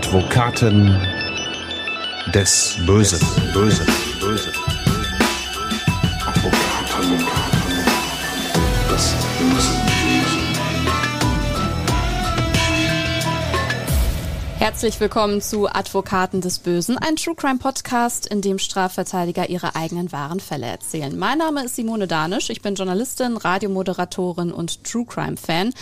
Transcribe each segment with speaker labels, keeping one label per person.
Speaker 1: Advokaten des Bösen. Bösen. Bösen.
Speaker 2: Herzlich willkommen zu Advokaten des Bösen, ein True Crime Podcast, in dem Strafverteidiger ihre eigenen wahren Fälle erzählen. Mein Name ist Simone Danisch, ich bin Journalistin, Radiomoderatorin und True Crime Fan.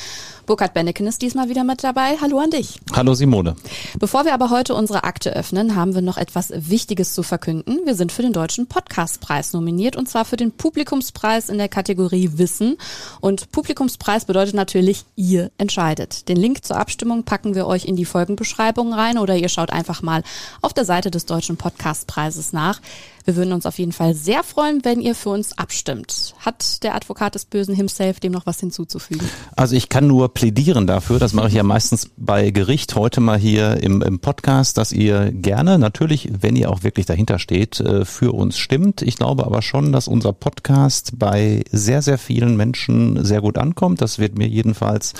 Speaker 2: Burkhard Benneken ist diesmal wieder mit dabei. Hallo an dich.
Speaker 3: Hallo Simone.
Speaker 2: Bevor wir aber heute unsere Akte öffnen, haben wir noch etwas Wichtiges zu verkünden. Wir sind für den Deutschen Podcastpreis nominiert und zwar für den Publikumspreis in der Kategorie Wissen. Und Publikumspreis bedeutet natürlich, ihr entscheidet. Den Link zur Abstimmung packen wir euch in die Folgenbeschreibung rein oder ihr schaut einfach mal auf der Seite des Deutschen Podcastpreises nach. Wir würden uns auf jeden Fall sehr freuen, wenn ihr für uns abstimmt. Hat der Advokat des Bösen himself dem noch was hinzuzufügen?
Speaker 3: Also ich kann nur plädieren dafür, das mache ich ja meistens bei Gericht, heute mal hier im, im Podcast, dass ihr gerne, natürlich, wenn ihr auch wirklich dahinter steht, äh, für uns stimmt. Ich glaube aber schon, dass unser Podcast bei sehr, sehr vielen Menschen sehr gut ankommt. Das wird mir jedenfalls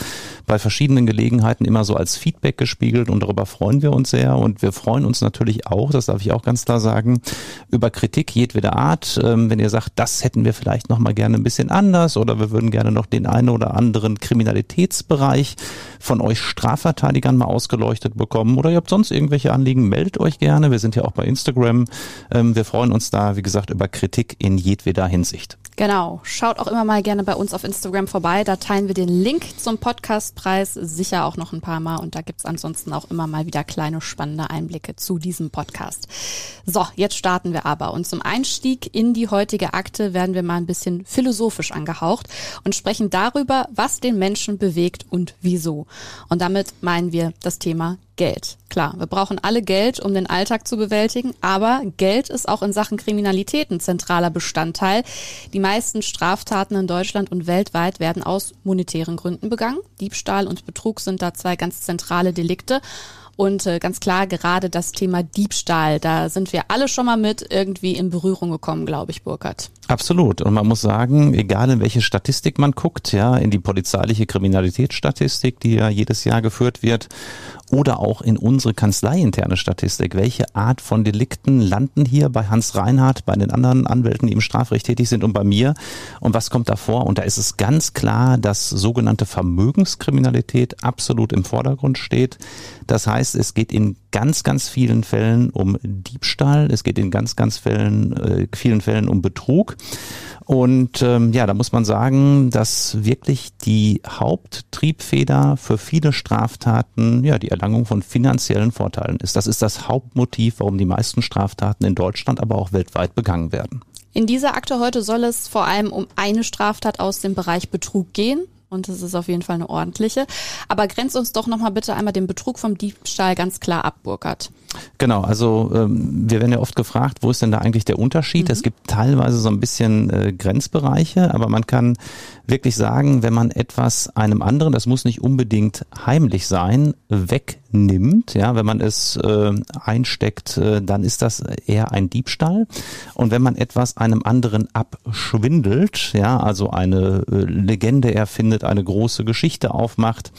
Speaker 3: bei verschiedenen Gelegenheiten immer so als Feedback gespiegelt und darüber freuen wir uns sehr. Und wir freuen uns natürlich auch, das darf ich auch ganz klar sagen, über Kritik jedweder Art. Ähm, wenn ihr sagt, das hätten wir vielleicht noch mal gerne ein bisschen anders oder wir würden gerne noch den einen oder anderen Kriminalitätsbereich von euch Strafverteidigern mal ausgeleuchtet bekommen oder ihr habt sonst irgendwelche Anliegen, meldet euch gerne. Wir sind ja auch bei Instagram. Ähm, wir freuen uns da, wie gesagt, über Kritik in jedweder Hinsicht.
Speaker 2: Genau. Schaut auch immer mal gerne bei uns auf Instagram vorbei. Da teilen wir den Link zum Podcastpreis sicher auch noch ein paar Mal. Und da gibt's ansonsten auch immer mal wieder kleine spannende Einblicke zu diesem Podcast. So, jetzt starten wir aber. Und zum Einstieg in die heutige Akte werden wir mal ein bisschen philosophisch angehaucht und sprechen darüber, was den Menschen bewegt und wieso. Und damit meinen wir das Thema Geld. Klar, wir brauchen alle Geld, um den Alltag zu bewältigen, aber Geld ist auch in Sachen Kriminalität ein zentraler Bestandteil. Die meisten Straftaten in Deutschland und weltweit werden aus monetären Gründen begangen. Diebstahl und Betrug sind da zwei ganz zentrale Delikte. Und äh, ganz klar, gerade das Thema Diebstahl, da sind wir alle schon mal mit irgendwie in Berührung gekommen, glaube ich, Burkhard.
Speaker 3: Absolut. Und man muss sagen, egal in welche Statistik man guckt, ja, in die polizeiliche Kriminalitätsstatistik, die ja jedes Jahr geführt wird, oder auch in unsere kanzleiinterne Statistik. Welche Art von Delikten landen hier bei Hans Reinhardt, bei den anderen Anwälten, die im Strafrecht tätig sind und bei mir? Und was kommt da vor? Und da ist es ganz klar, dass sogenannte Vermögenskriminalität absolut im Vordergrund steht. Das heißt, es geht in ganz, ganz vielen Fällen um Diebstahl. Es geht in ganz, ganz Fällen, äh, vielen Fällen um Betrug. Und ähm, ja, da muss man sagen, dass wirklich die Haupttriebfeder für viele Straftaten ja die Erlangung von finanziellen Vorteilen ist. Das ist das Hauptmotiv, warum die meisten Straftaten in Deutschland, aber auch weltweit begangen werden.
Speaker 2: In dieser Akte heute soll es vor allem um eine Straftat aus dem Bereich Betrug gehen und es ist auf jeden Fall eine ordentliche. Aber grenzt uns doch nochmal bitte einmal den Betrug vom Diebstahl ganz klar ab, Burkhard.
Speaker 3: Genau, also ähm, wir werden ja oft gefragt, wo ist denn da eigentlich der Unterschied? Mhm. Es gibt teilweise so ein bisschen äh, Grenzbereiche, aber man kann wirklich sagen, wenn man etwas einem anderen, das muss nicht unbedingt heimlich sein, wegnimmt, ja, wenn man es äh, einsteckt, äh, dann ist das eher ein Diebstahl. Und wenn man etwas einem anderen abschwindelt, ja, also eine äh, Legende erfindet, eine große Geschichte aufmacht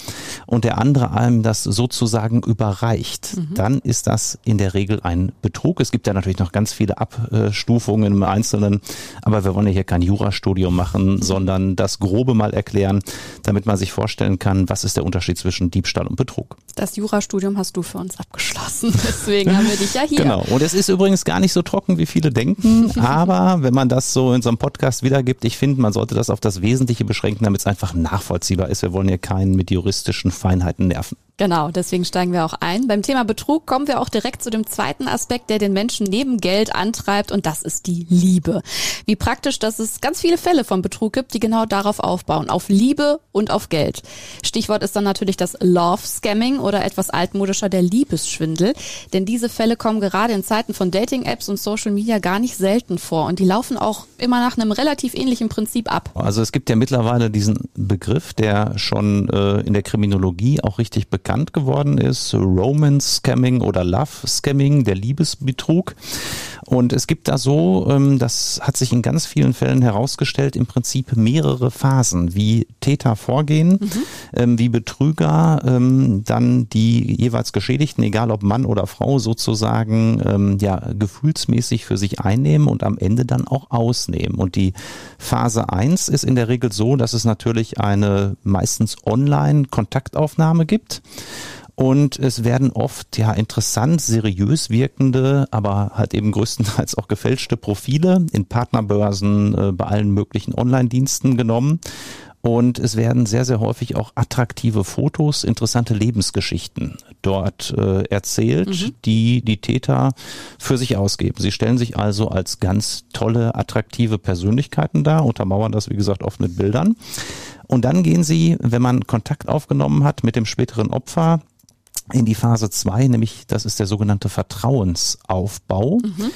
Speaker 3: und der andere einem das sozusagen überreicht, mhm. dann ist das in der Regel ein Betrug. Es gibt ja natürlich noch ganz viele Abstufungen im Einzelnen, aber wir wollen ja hier kein Jurastudium machen, sondern das Grobe mal erklären, damit man sich vorstellen kann, was ist der Unterschied zwischen Diebstahl und Betrug.
Speaker 2: Das Jurastudium hast du für uns abgeschlossen, deswegen haben wir dich ja hier.
Speaker 3: Genau, und es ist übrigens gar nicht so trocken, wie viele denken, aber wenn man das so in so einem Podcast wiedergibt, ich finde, man sollte das auf das Wesentliche beschränken, damit es einfach nachvollziehbar ist. Wir wollen hier keinen mit juristischen Feinheiten nerven.
Speaker 2: Genau, deswegen steigen wir auch ein. Beim Thema Betrug kommen wir auch direkt zu dem zweiten Aspekt, der den Menschen neben Geld antreibt und das ist die Liebe. Wie praktisch, dass es ganz viele Fälle von Betrug gibt, die genau darauf aufbauen, auf Liebe und auf Geld. Stichwort ist dann natürlich das Love Scamming oder etwas altmodischer der Liebesschwindel, denn diese Fälle kommen gerade in Zeiten von Dating Apps und Social Media gar nicht selten vor und die laufen auch immer nach einem relativ ähnlichen Prinzip ab.
Speaker 3: Also es gibt ja mittlerweile diesen Begriff, der schon äh, in der Kriminologie auch richtig bekannt bekannt geworden ist. Romance Scamming oder Love Scamming, der Liebesbetrug. Und es gibt da so, ähm, das hat sich in ganz vielen Fällen herausgestellt, im Prinzip mehrere Phasen, wie Täter vorgehen, mhm. Ähm, wie Betrüger ähm, dann die jeweils Geschädigten, egal ob Mann oder Frau, sozusagen ja gefühlsmäßig für sich einnehmen und am Ende dann auch ausnehmen. Und die Phase 1 ist in der Regel so, dass es natürlich eine meistens online Kontaktaufnahme gibt. Und es werden oft ja interessant, seriös wirkende, aber halt eben größtenteils auch gefälschte Profile in Partnerbörsen äh, bei allen möglichen Online-Diensten genommen. Und es werden sehr, sehr häufig auch attraktive Fotos, interessante Lebensgeschichten dort äh, erzählt, mhm. die die Täter für sich ausgeben. Sie stellen sich also als ganz tolle, attraktive Persönlichkeiten dar, untermauern das, wie gesagt, oft mit Bildern. Und dann gehen sie, wenn man Kontakt aufgenommen hat mit dem späteren Opfer, in die Phase zwei, nämlich das ist der sogenannte Vertrauensaufbau. Mhm.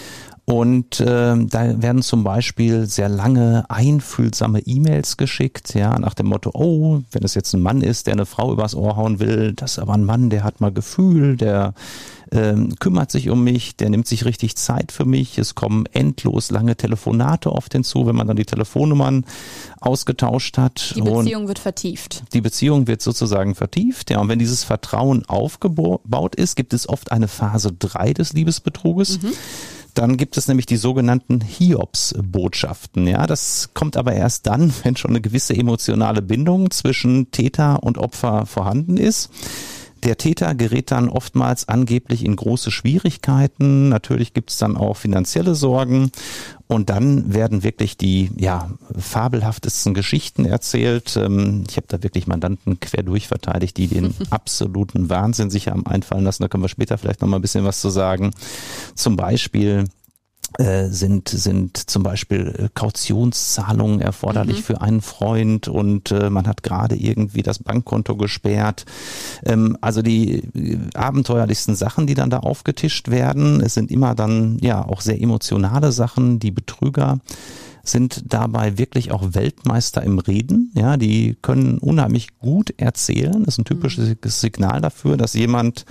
Speaker 3: Und äh, da werden zum Beispiel sehr lange einfühlsame E-Mails geschickt, ja, nach dem Motto, oh, wenn es jetzt ein Mann ist, der eine Frau übers Ohr hauen will, das ist aber ein Mann, der hat mal Gefühl, der ähm, kümmert sich um mich, der nimmt sich richtig Zeit für mich. Es kommen endlos lange Telefonate oft hinzu, wenn man dann die Telefonnummern ausgetauscht hat.
Speaker 2: Die Beziehung wird vertieft.
Speaker 3: Die Beziehung wird sozusagen vertieft, ja. Und wenn dieses Vertrauen aufgebaut ist, gibt es oft eine Phase drei des Liebesbetruges. Mhm. Dann gibt es nämlich die sogenannten Hiobs-Botschaften. Ja, das kommt aber erst dann, wenn schon eine gewisse emotionale Bindung zwischen Täter und Opfer vorhanden ist. Der Täter gerät dann oftmals angeblich in große Schwierigkeiten. Natürlich gibt es dann auch finanzielle Sorgen. Und dann werden wirklich die ja, fabelhaftesten Geschichten erzählt. Ähm, ich habe da wirklich Mandanten quer durch verteidigt, die den absoluten Wahnsinn sich haben einfallen lassen. Da können wir später vielleicht noch mal ein bisschen was zu sagen. Zum Beispiel sind, sind zum Beispiel äh, Kautionszahlungen erforderlich mhm. für einen Freund und äh, man hat gerade irgendwie das Bankkonto gesperrt. Ähm, also die äh, abenteuerlichsten Sachen, die dann da aufgetischt werden, es sind immer dann ja auch sehr emotionale Sachen, die Betrüger sind dabei wirklich auch Weltmeister im Reden. Ja, die können unheimlich gut erzählen. Das ist ein typisches mhm. Signal dafür, dass jemand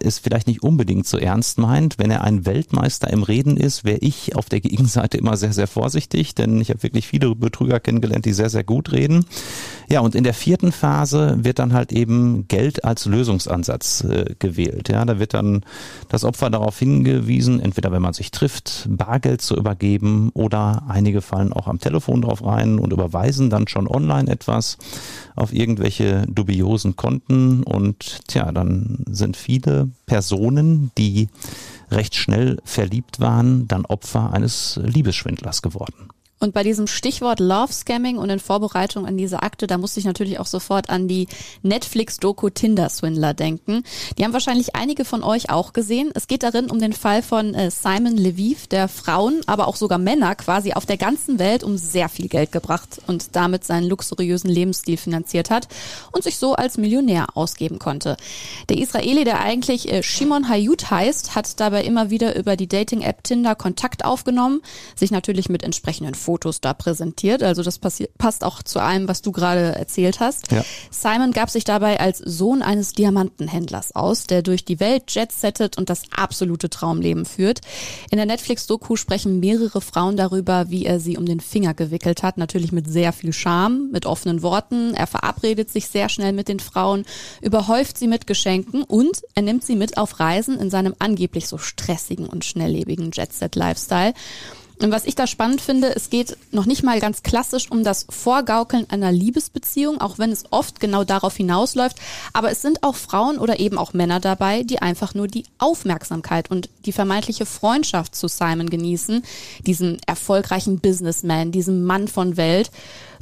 Speaker 3: es vielleicht nicht unbedingt so ernst meint. Wenn er ein Weltmeister im Reden ist, wäre ich auf der Gegenseite immer sehr, sehr vorsichtig, denn ich habe wirklich viele Betrüger kennengelernt, die sehr, sehr gut reden. Ja, und in der vierten Phase wird dann halt eben Geld als Lösungsansatz äh, gewählt. Ja, da wird dann das Opfer darauf hingewiesen, entweder wenn man sich trifft, Bargeld zu übergeben oder einige fallen auch am Telefon drauf rein und überweisen dann schon online etwas auf irgendwelche dubiosen Konten und tja, dann sind viele Personen, die recht schnell verliebt waren, dann Opfer eines Liebesschwindlers geworden.
Speaker 2: Und bei diesem Stichwort Love Scamming und in Vorbereitung an diese Akte, da musste ich natürlich auch sofort an die Netflix-Doku Tinder Swindler denken. Die haben wahrscheinlich einige von euch auch gesehen. Es geht darin um den Fall von äh, Simon Lviv, der Frauen, aber auch sogar Männer quasi auf der ganzen Welt um sehr viel Geld gebracht und damit seinen luxuriösen Lebensstil finanziert hat und sich so als Millionär ausgeben konnte. Der Israeli, der eigentlich äh, Shimon Hayut heißt, hat dabei immer wieder über die Dating-App Tinder Kontakt aufgenommen, sich natürlich mit entsprechenden da präsentiert. Also das passt auch zu allem, was du gerade erzählt hast. Ja. Simon gab sich dabei als Sohn eines Diamantenhändlers aus, der durch die Welt jetsettet und das absolute Traumleben führt. In der Netflix-Doku sprechen mehrere Frauen darüber, wie er sie um den Finger gewickelt hat. Natürlich mit sehr viel Charme, mit offenen Worten. Er verabredet sich sehr schnell mit den Frauen, überhäuft sie mit Geschenken und er nimmt sie mit auf Reisen in seinem angeblich so stressigen und schnelllebigen Jet-Set-Lifestyle. Und was ich da spannend finde, es geht noch nicht mal ganz klassisch um das Vorgaukeln einer Liebesbeziehung, auch wenn es oft genau darauf hinausläuft. Aber es sind auch Frauen oder eben auch Männer dabei, die einfach nur die Aufmerksamkeit und die vermeintliche Freundschaft zu Simon genießen, diesem erfolgreichen Businessman, diesem Mann von Welt.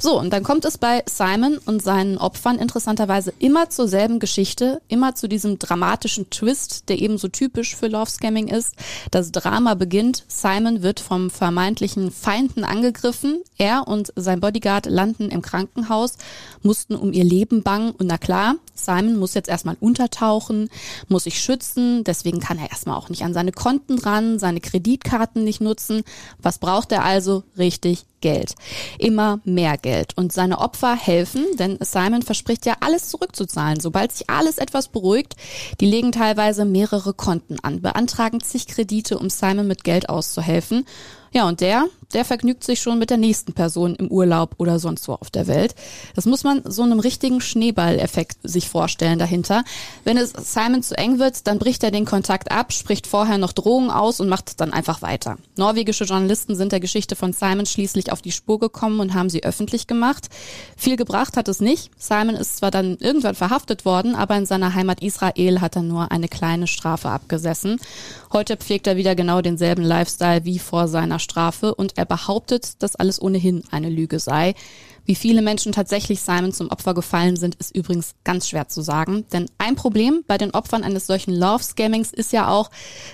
Speaker 2: So, und dann kommt es bei Simon und seinen Opfern interessanterweise immer zur selben Geschichte, immer zu diesem dramatischen Twist, der ebenso typisch für Love Scamming ist. Das Drama beginnt, Simon wird vom vermeintlichen Feinden angegriffen, er und sein Bodyguard landen im Krankenhaus, mussten um ihr Leben bangen und na klar, Simon muss jetzt erstmal untertauchen, muss sich schützen, deswegen kann er erstmal auch nicht an seine Konten ran, seine Kreditkarten nicht nutzen. Was braucht er also? Richtig Geld. Immer mehr Geld. Und seine Opfer helfen, denn Simon verspricht ja alles zurückzuzahlen, sobald sich alles etwas beruhigt. Die legen teilweise mehrere Konten an, beantragen zig Kredite, um Simon mit Geld auszuhelfen. Ja, und der, der vergnügt sich schon mit der nächsten Person im Urlaub oder sonst wo auf der Welt. Das muss man so einem richtigen Schneeballeffekt sich vorstellen dahinter. Wenn es Simon zu eng wird, dann bricht er den Kontakt ab, spricht vorher noch Drohungen aus und macht dann einfach weiter. Norwegische Journalisten sind der Geschichte von Simon schließlich auf die Spur gekommen und haben sie öffentlich gemacht. Viel gebracht hat es nicht. Simon ist zwar dann irgendwann verhaftet worden, aber in seiner Heimat Israel hat er nur eine kleine Strafe abgesessen. Heute pflegt er wieder genau denselben Lifestyle wie vor seiner Strafe und er behauptet, dass alles ohnehin eine Lüge sei. Wie viele Menschen tatsächlich Simon zum Opfer gefallen sind, ist übrigens ganz schwer zu sagen. Denn ein Problem bei den Opfern eines solchen Love-Scammings ist ja auch,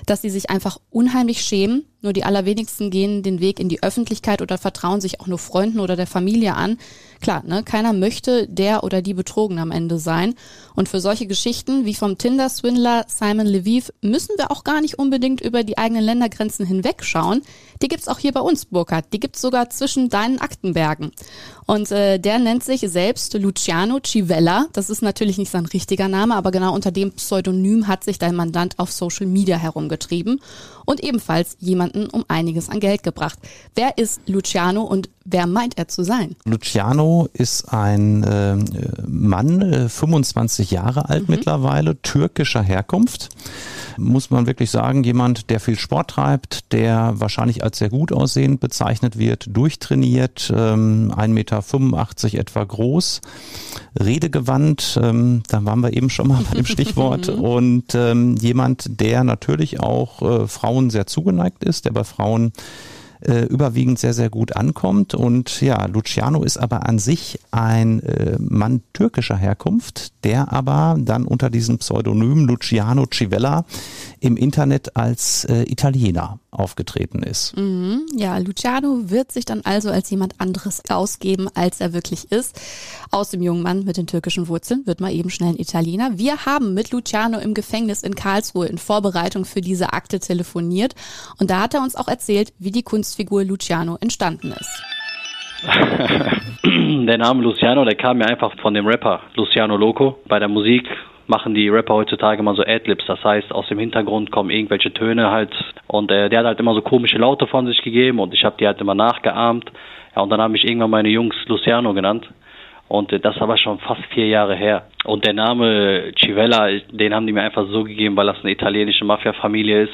Speaker 2: dass sie sich einfach unheimlich schämen. Nur die allerwenigsten gehen den Weg in die Öffentlichkeit oder vertrauen sich auch nur Freunden oder der Familie an. Klar, ne, keiner möchte der oder die betrogen am Ende sein. Und für solche Geschichten wie vom Tinder-Swindler Simon Lviv müssen wir auch gar nicht unbedingt über die eigenen Ländergrenzen hinwegschauen. Die gibt's auch hier bei uns, Burkhard. Die gibt's sogar zwischen deinen Aktenbergen. Und äh, der nennt sich selbst Luciano Civella. Das ist natürlich nicht sein richtiger Name, aber genau unter dem Pseudonym hat sich dein Mandant auf Social Media herumgetrieben und ebenfalls jemanden um einiges an Geld gebracht. Wer ist Luciano und wer meint er zu sein?
Speaker 3: Luciano ist ein äh, Mann, äh, 25 Jahre alt mhm. mittlerweile, türkischer Herkunft. Muss man wirklich sagen, jemand, der viel Sport treibt, der wahrscheinlich als sehr gut aussehend bezeichnet wird, durchtrainiert, ähm, 1,85 Meter etwa groß, redegewandt, ähm, da waren wir eben schon mal bei dem Stichwort, und ähm, jemand, der natürlich auch äh, Frauen sehr zugeneigt ist, der bei Frauen äh, überwiegend sehr, sehr gut ankommt. Und ja, Luciano ist aber an sich ein äh, Mann türkischer Herkunft, der aber dann unter diesem Pseudonym Luciano Civella im Internet als äh, Italiener aufgetreten ist.
Speaker 2: Mhm. Ja, Luciano wird sich dann also als jemand anderes ausgeben, als er wirklich ist. Aus dem jungen Mann mit den türkischen Wurzeln wird mal eben schnell ein Italiener. Wir haben mit Luciano im Gefängnis in Karlsruhe in Vorbereitung für diese Akte telefoniert und da hat er uns auch erzählt, wie die Kunstfigur Luciano entstanden ist.
Speaker 4: der Name Luciano, der kam mir einfach von dem Rapper Luciano Loco. Bei der Musik machen die Rapper heutzutage immer so Adlibs, das heißt aus dem Hintergrund kommen irgendwelche Töne halt und äh, der hat halt immer so komische Laute von sich gegeben und ich habe die halt immer nachgeahmt. Ja, und dann haben mich irgendwann meine Jungs Luciano genannt. Und äh, das war schon fast vier Jahre her. Und der Name Civella, den haben die mir einfach so gegeben, weil das eine italienische Mafia-Familie ist,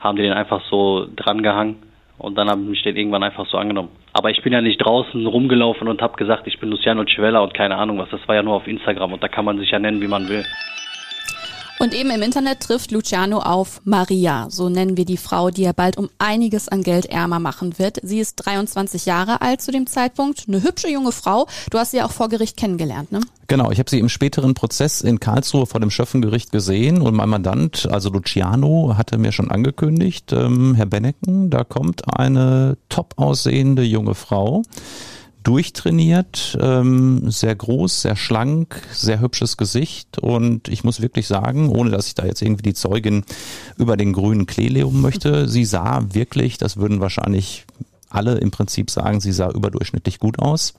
Speaker 4: haben die den einfach so drangehangen. Und dann haben mich den irgendwann einfach so angenommen. Aber ich bin ja nicht draußen rumgelaufen und habe gesagt, ich bin Luciano Civella und keine Ahnung was. Das war ja nur auf Instagram und da kann man sich ja nennen, wie man will.
Speaker 2: Und eben im Internet trifft Luciano auf Maria, so nennen wir die Frau, die er bald um einiges an Geld ärmer machen wird. Sie ist 23 Jahre alt zu dem Zeitpunkt, eine hübsche junge Frau. Du hast sie auch vor Gericht kennengelernt, ne?
Speaker 3: Genau, ich habe sie im späteren Prozess in Karlsruhe vor dem Schöffengericht gesehen und mein Mandant, also Luciano, hatte mir schon angekündigt, ähm, Herr Bennecken, da kommt eine top aussehende junge Frau durchtrainiert, ähm, sehr groß, sehr schlank, sehr hübsches Gesicht und ich muss wirklich sagen, ohne dass ich da jetzt irgendwie die Zeugin über den grünen Klee leben möchte, sie sah wirklich, das würden wahrscheinlich alle im Prinzip sagen, sie sah überdurchschnittlich gut aus.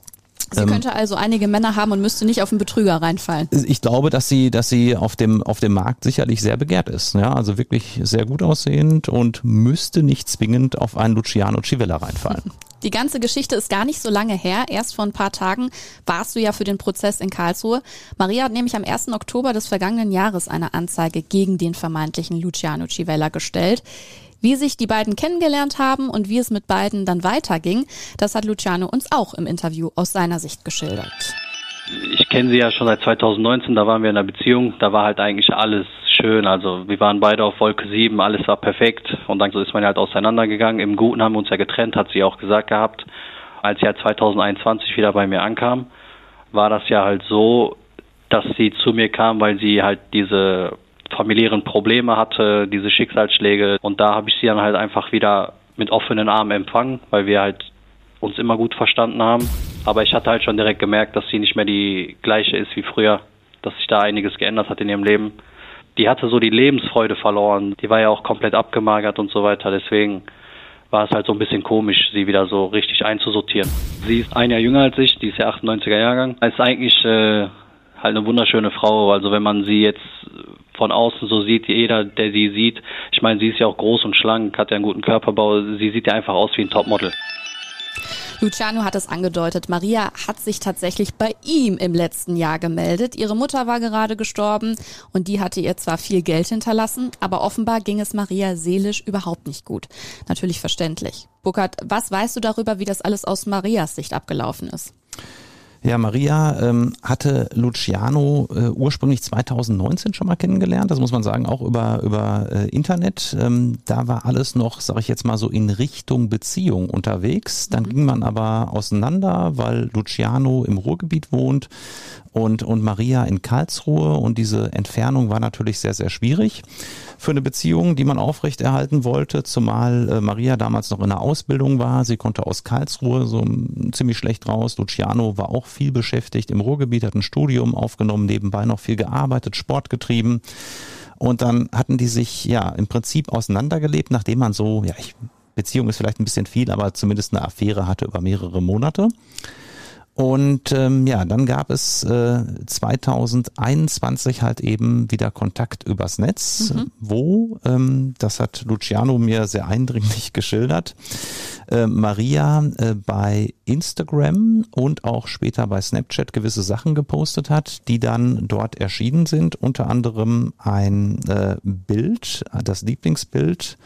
Speaker 2: Sie ähm, könnte also einige Männer haben und müsste nicht auf einen Betrüger reinfallen.
Speaker 3: Ich glaube, dass sie, dass sie auf dem, auf dem Markt sicherlich sehr begehrt ist. Ja, also wirklich sehr gut aussehend und müsste nicht zwingend auf einen Luciano Civella reinfallen.
Speaker 2: Die ganze Geschichte ist gar nicht so lange her. Erst vor ein paar Tagen warst du ja für den Prozess in Karlsruhe. Maria hat nämlich am 1. Oktober des vergangenen Jahres eine Anzeige gegen den vermeintlichen Luciano Civella gestellt. Wie sich die beiden kennengelernt haben und wie es mit beiden dann weiterging, das hat Luciano uns auch im Interview aus seiner Sicht geschildert.
Speaker 4: Ich kenne sie ja schon seit 2019, da waren wir in einer Beziehung, da war halt eigentlich alles schön, also wir waren beide auf Wolke 7, alles war perfekt und dann ist man halt auseinandergegangen. Im Guten haben wir uns ja getrennt, hat sie auch gesagt gehabt. Als sie ja 2021 wieder bei mir ankam, war das ja halt so, dass sie zu mir kam, weil sie halt diese familiären Probleme hatte, diese Schicksalsschläge. Und da habe ich sie dann halt einfach wieder mit offenen Armen empfangen, weil wir halt uns immer gut verstanden haben. Aber ich hatte halt schon direkt gemerkt, dass sie nicht mehr die gleiche ist wie früher, dass sich da einiges geändert hat in ihrem Leben. Die hatte so die Lebensfreude verloren. Die war ja auch komplett abgemagert und so weiter. Deswegen war es halt so ein bisschen komisch, sie wieder so richtig einzusortieren. Sie ist ein Jahr jünger als ich, die ist ja 98er Jahrgang. Ist eigentlich äh, halt eine wunderschöne Frau. Also wenn man sie jetzt von außen so sieht, jeder, der sie sieht, ich meine, sie ist ja auch groß und schlank, hat ja einen guten Körperbau, sie sieht ja einfach aus wie ein Topmodel.
Speaker 2: Luciano hat es angedeutet. Maria hat sich tatsächlich bei ihm im letzten Jahr gemeldet. Ihre Mutter war gerade gestorben und die hatte ihr zwar viel Geld hinterlassen, aber offenbar ging es Maria seelisch überhaupt nicht gut. Natürlich verständlich. Burkhard, was weißt du darüber, wie das alles aus Marias Sicht abgelaufen ist?
Speaker 3: Ja, Maria ähm, hatte Luciano äh, ursprünglich 2019 schon mal kennengelernt. Das muss man sagen, auch über, über äh, Internet. Ähm, da war alles noch, sage ich jetzt mal so, in Richtung Beziehung unterwegs. Dann mhm. ging man aber auseinander, weil Luciano im Ruhrgebiet wohnt und, und Maria in Karlsruhe. Und diese Entfernung war natürlich sehr, sehr schwierig für eine Beziehung, die man aufrechterhalten wollte, zumal äh, Maria damals noch in der Ausbildung war. Sie konnte aus Karlsruhe so ziemlich schlecht raus. Luciano war auch viel beschäftigt im Ruhrgebiet, hat ein Studium aufgenommen, nebenbei noch viel gearbeitet, Sport getrieben. Und dann hatten die sich ja im Prinzip auseinandergelebt, nachdem man so, ja, ich, Beziehung ist vielleicht ein bisschen viel, aber zumindest eine Affäre hatte über mehrere Monate. Und ähm, ja, dann gab es äh, 2021 halt eben wieder Kontakt übers Netz, mhm. wo, ähm, das hat Luciano mir sehr eindringlich geschildert, äh, Maria äh, bei Instagram und auch später bei Snapchat gewisse Sachen gepostet hat, die dann dort erschienen sind, unter anderem ein äh, Bild, das Lieblingsbild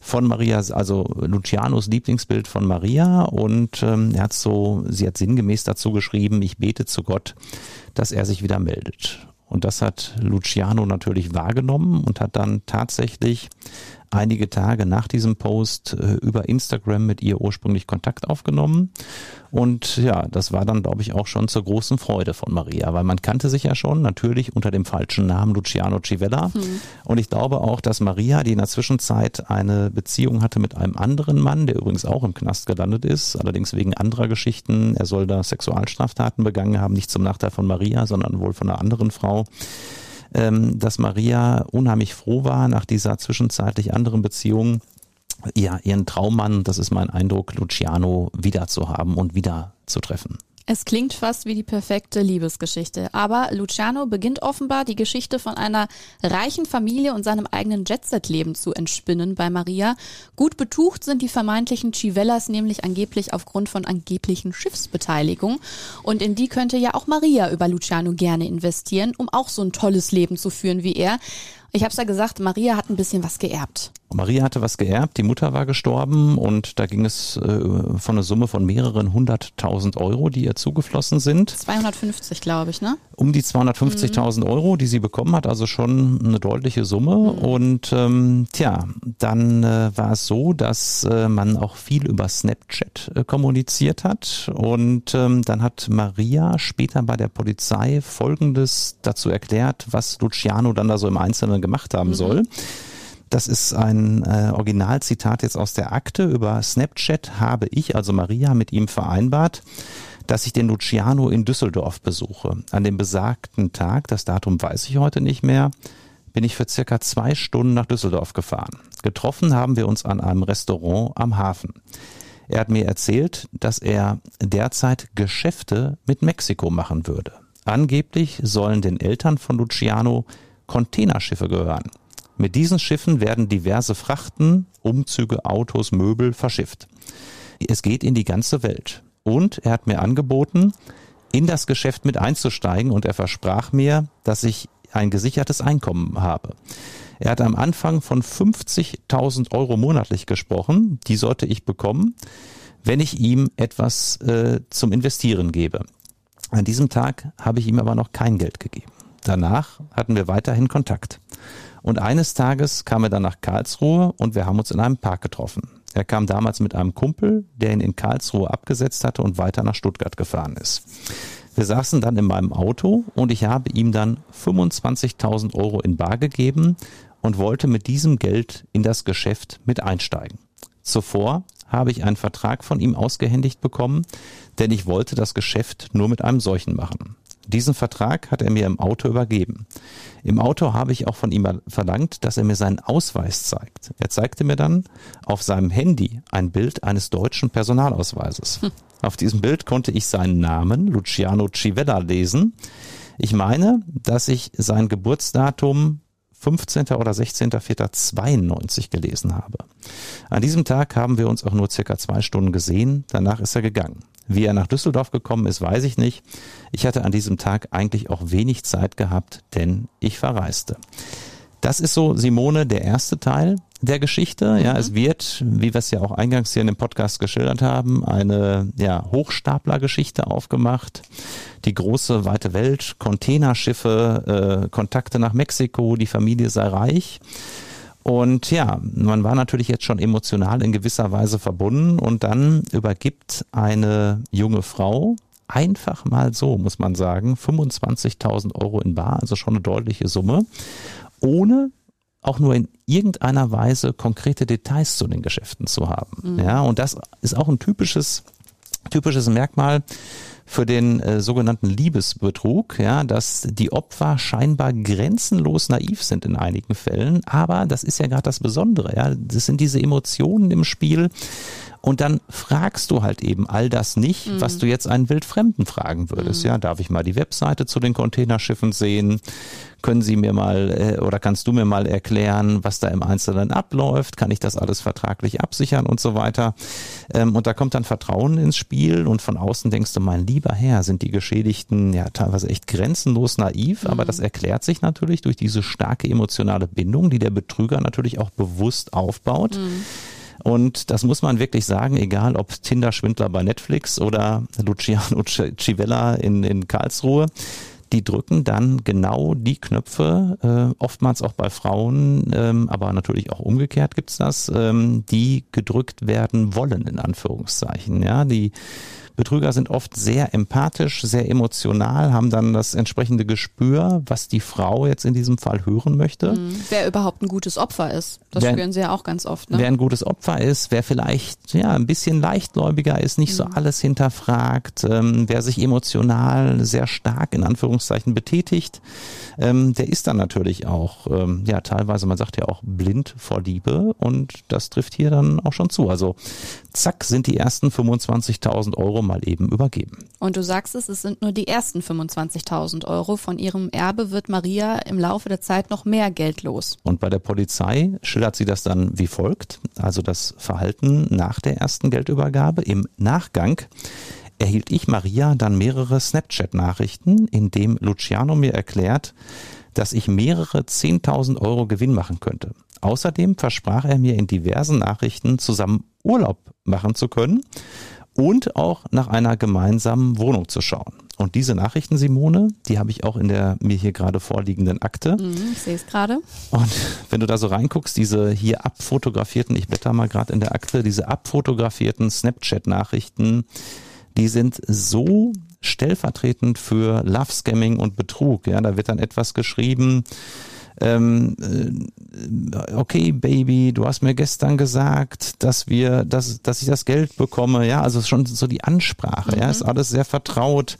Speaker 3: von Maria, also Lucianos Lieblingsbild von Maria und ähm, er hat so, sie hat sinngemäß dazu geschrieben, ich bete zu Gott, dass er sich wieder meldet. Und das hat Luciano natürlich wahrgenommen und hat dann tatsächlich einige Tage nach diesem Post äh, über Instagram mit ihr ursprünglich Kontakt aufgenommen. Und ja, das war dann, glaube ich, auch schon zur großen Freude von Maria, weil man kannte sich ja schon, natürlich unter dem falschen Namen Luciano Civella. Hm. Und ich glaube auch, dass Maria, die in der Zwischenzeit eine Beziehung hatte mit einem anderen Mann, der übrigens auch im Knast gelandet ist, allerdings wegen anderer Geschichten. Er soll da Sexualstraftaten begangen haben, nicht zum Nachteil von Maria, sondern wohl von einer anderen Frau ähm, dass Maria unheimlich froh war nach dieser zwischenzeitlich anderen Beziehung, ja, ihren Traummann, das ist mein Eindruck, Luciano wieder zu haben und wieder zu treffen.
Speaker 2: Es klingt fast wie die perfekte Liebesgeschichte, aber Luciano beginnt offenbar die Geschichte von einer reichen Familie und seinem eigenen Jetset-Leben zu entspinnen bei Maria. Gut betucht sind die vermeintlichen Chivellas nämlich angeblich aufgrund von angeblichen Schiffsbeteiligung und in die könnte ja auch Maria über Luciano gerne investieren, um auch so ein tolles Leben zu führen wie er. Ich habe es ja gesagt, Maria hat ein bisschen was geerbt.
Speaker 3: Maria hatte was geerbt, die Mutter war gestorben und da ging es äh, von einer Summe von mehreren hunderttausend Euro, die ihr zugeflossen sind.
Speaker 2: 250, glaube ich, ne?
Speaker 3: Um die 250.000 mhm. Euro, die sie bekommen hat, also schon eine deutliche Summe. Mhm. Und ähm, tja, dann äh, war es so, dass äh, man auch viel über Snapchat äh, kommuniziert hat. Und ähm, dann hat Maria später bei der Polizei Folgendes dazu erklärt, was Luciano dann da so im Einzelnen gemacht haben mhm. soll. Das ist ein äh, Originalzitat jetzt aus der Akte. Über Snapchat habe ich, also Maria, mit ihm vereinbart, dass ich den Luciano in Düsseldorf besuche. An dem besagten Tag, das Datum weiß ich heute nicht mehr, bin ich für circa zwei Stunden nach Düsseldorf gefahren. Getroffen haben wir uns an einem Restaurant am Hafen. Er hat mir erzählt, dass er derzeit Geschäfte mit Mexiko machen würde. Angeblich sollen den Eltern von Luciano Containerschiffe gehören. Mit diesen Schiffen werden diverse Frachten, Umzüge, Autos, Möbel verschifft. Es geht in die ganze Welt. Und er hat mir angeboten, in das Geschäft mit einzusteigen und er versprach mir, dass ich ein gesichertes Einkommen habe. Er hat am Anfang von 50.000 Euro monatlich gesprochen, die sollte ich bekommen, wenn ich ihm etwas äh, zum Investieren gebe. An diesem Tag habe ich ihm aber noch kein Geld gegeben. Danach hatten wir weiterhin Kontakt. Und eines Tages kam er dann nach Karlsruhe und wir haben uns in einem Park getroffen. Er kam damals mit einem Kumpel, der ihn in Karlsruhe abgesetzt hatte und weiter nach Stuttgart gefahren ist. Wir saßen dann in meinem Auto und ich habe ihm dann 25.000 Euro in Bar gegeben und wollte mit diesem Geld in das Geschäft mit einsteigen. Zuvor habe ich einen Vertrag von ihm ausgehändigt bekommen, denn ich wollte das Geschäft nur mit einem solchen machen. Diesen Vertrag hat er mir im Auto übergeben. Im Auto habe ich auch von ihm verlangt, dass er mir seinen Ausweis zeigt. Er zeigte mir dann auf seinem Handy ein Bild eines deutschen Personalausweises. Hm. Auf diesem Bild konnte ich seinen Namen, Luciano Civella, lesen. Ich meine, dass ich sein Geburtsdatum 15. oder 16.04.92 gelesen habe. An diesem Tag haben wir uns auch nur circa zwei Stunden gesehen. Danach ist er gegangen. Wie er nach Düsseldorf gekommen ist, weiß ich nicht. Ich hatte an diesem Tag eigentlich auch wenig Zeit gehabt, denn ich verreiste. Das ist so, Simone, der erste Teil der Geschichte. Ja, mhm. es wird, wie wir es ja auch eingangs hier in dem Podcast geschildert haben, eine ja, Hochstapler-Geschichte aufgemacht. Die große weite Welt, Containerschiffe, äh, Kontakte nach Mexiko, die Familie sei reich. Und ja, man war natürlich jetzt schon emotional in gewisser Weise verbunden und dann übergibt eine junge Frau einfach mal so, muss man sagen, 25.000 Euro in Bar, also schon eine deutliche Summe ohne auch nur in irgendeiner Weise konkrete Details zu den Geschäften zu haben. Mhm. Ja, und das ist auch ein typisches, typisches Merkmal für den äh, sogenannten Liebesbetrug, ja, dass die Opfer scheinbar grenzenlos naiv sind in einigen Fällen, aber das ist ja gerade das Besondere, ja, das sind diese Emotionen im Spiel und dann fragst du halt eben all das nicht, mhm. was du jetzt einen Wildfremden fragen würdest. Mhm. Ja, darf ich mal die Webseite zu den Containerschiffen sehen? Können Sie mir mal äh, oder kannst du mir mal erklären, was da im Einzelnen abläuft? Kann ich das alles vertraglich absichern und so weiter? Ähm, und da kommt dann Vertrauen ins Spiel und von außen denkst du, mein lieber Herr, sind die Geschädigten ja teilweise echt grenzenlos naiv, mhm. aber das erklärt sich natürlich durch diese starke emotionale Bindung, die der Betrüger natürlich auch bewusst aufbaut. Mhm. Und das muss man wirklich sagen, egal ob Tinder-Schwindler bei Netflix oder Luciano Civella in, in Karlsruhe die drücken dann genau die Knöpfe, äh, oftmals auch bei Frauen, ähm, aber natürlich auch umgekehrt gibt's das, ähm, die gedrückt werden wollen, in Anführungszeichen. Ja, die Betrüger sind oft sehr empathisch, sehr emotional, haben dann das entsprechende Gespür, was die Frau jetzt in diesem Fall hören möchte. Mhm.
Speaker 2: Wer überhaupt ein gutes Opfer ist. Das wer, spüren sie ja auch ganz oft.
Speaker 3: Ne? Wer ein gutes Opfer ist, wer vielleicht ja ein bisschen leichtgläubiger ist, nicht mhm. so alles hinterfragt, ähm, wer sich emotional sehr stark in Anführungszeichen betätigt, ähm, der ist dann natürlich auch, ähm, ja, teilweise, man sagt ja auch blind vor Liebe und das trifft hier dann auch schon zu. Also zack, sind die ersten 25.000 Euro mal eben übergeben.
Speaker 2: Und du sagst es, es sind nur die ersten 25.000 Euro. Von ihrem Erbe wird Maria im Laufe der Zeit noch mehr Geld los.
Speaker 3: Und bei der Polizei schildert sie das dann wie folgt. Also das Verhalten nach der ersten Geldübergabe. Im Nachgang erhielt ich Maria dann mehrere Snapchat-Nachrichten, in dem Luciano mir erklärt, dass ich mehrere 10.000 Euro Gewinn machen könnte. Außerdem versprach er mir in diversen Nachrichten zusammen Urlaub machen zu können und auch nach einer gemeinsamen Wohnung zu schauen. Und diese Nachrichten, Simone, die habe ich auch in der mir hier gerade vorliegenden Akte.
Speaker 2: Mhm, ich sehe es gerade.
Speaker 3: Und wenn du da so reinguckst, diese hier abfotografierten, ich blätter mal gerade in der Akte, diese abfotografierten Snapchat-Nachrichten, die sind so stellvertretend für Love Scamming und Betrug. Ja, da wird dann etwas geschrieben, ähm, äh, okay, Baby, du hast mir gestern gesagt, dass wir, dass, dass ich das Geld bekomme. Ja, also schon so die Ansprache, mhm. ja, ist alles sehr vertraut.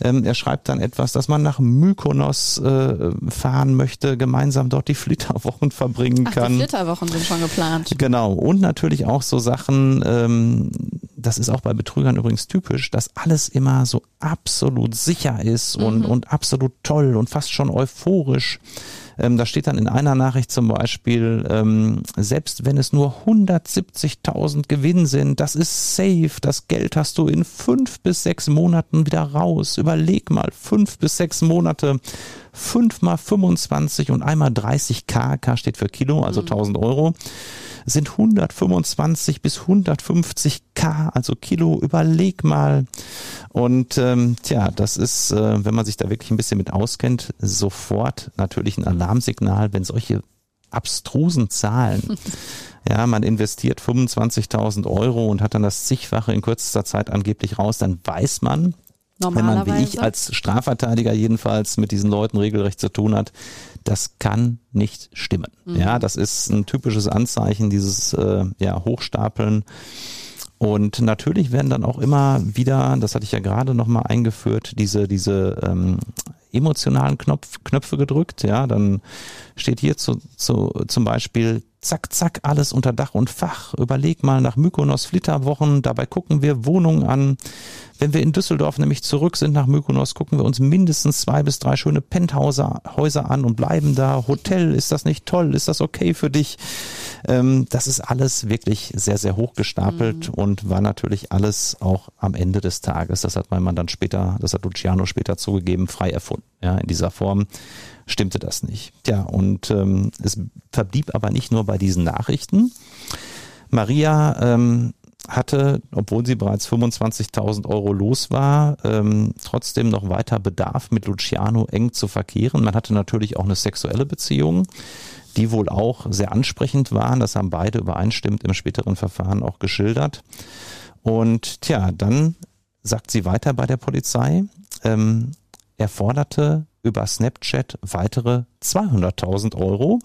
Speaker 3: Ähm, er schreibt dann etwas, dass man nach Mykonos äh, fahren möchte, gemeinsam dort die Flitterwochen verbringen Ach, kann. Die
Speaker 2: Flitterwochen sind schon geplant.
Speaker 3: Genau. Und natürlich auch so Sachen, ähm, das ist auch bei Betrügern übrigens typisch, dass alles immer so absolut sicher ist und, mhm. und absolut toll und fast schon euphorisch. Ähm, da steht dann in einer Nachricht zum Beispiel, ähm, selbst wenn es nur 170.000 Gewinn sind, das ist safe, das Geld hast du in fünf bis sechs Monaten wieder raus. Überleg mal, fünf bis sechs Monate, fünf mal 25 und einmal 30 K, K steht für Kilo, also mhm. 1000 Euro sind 125 bis 150 K, also Kilo, überleg mal. Und ähm, tja, das ist, äh, wenn man sich da wirklich ein bisschen mit auskennt, sofort natürlich ein Alarmsignal, wenn solche abstrusen Zahlen. Ja, man investiert 25.000 Euro und hat dann das zigfache in kürzester Zeit angeblich raus, dann weiß man, wenn man wie ich als Strafverteidiger jedenfalls mit diesen Leuten regelrecht zu tun hat, das kann nicht stimmen. Mhm. Ja, das ist ein typisches Anzeichen dieses äh, ja, Hochstapeln. Und natürlich werden dann auch immer wieder, das hatte ich ja gerade nochmal eingeführt, diese, diese ähm, emotionalen Knopf, Knöpfe gedrückt. Ja, dann steht hier zu, zu, zum Beispiel zack, zack, alles unter Dach und Fach. Überleg mal nach Mykonos Flitterwochen, dabei gucken wir Wohnungen an. Wenn wir in Düsseldorf nämlich zurück sind nach Mykonos, gucken wir uns mindestens zwei bis drei schöne Penthäuser Häuser an und bleiben da. Hotel, ist das nicht toll? Ist das okay für dich? Ähm, das ist alles wirklich sehr, sehr hoch gestapelt mhm. und war natürlich alles auch am Ende des Tages, das hat mein Mann dann später, das hat Luciano später zugegeben, frei erfunden. Ja, in dieser Form stimmte das nicht. Tja, und ähm, es verblieb aber nicht nur bei diesen Nachrichten. Maria ähm, hatte, obwohl sie bereits 25.000 Euro los war, ähm, trotzdem noch weiter Bedarf, mit Luciano eng zu verkehren. Man hatte natürlich auch eine sexuelle Beziehung, die wohl auch sehr ansprechend waren. Das haben beide übereinstimmend im späteren Verfahren auch geschildert. Und tja, dann sagt sie weiter bei der Polizei, ähm, er forderte über Snapchat weitere 200.000 Euro,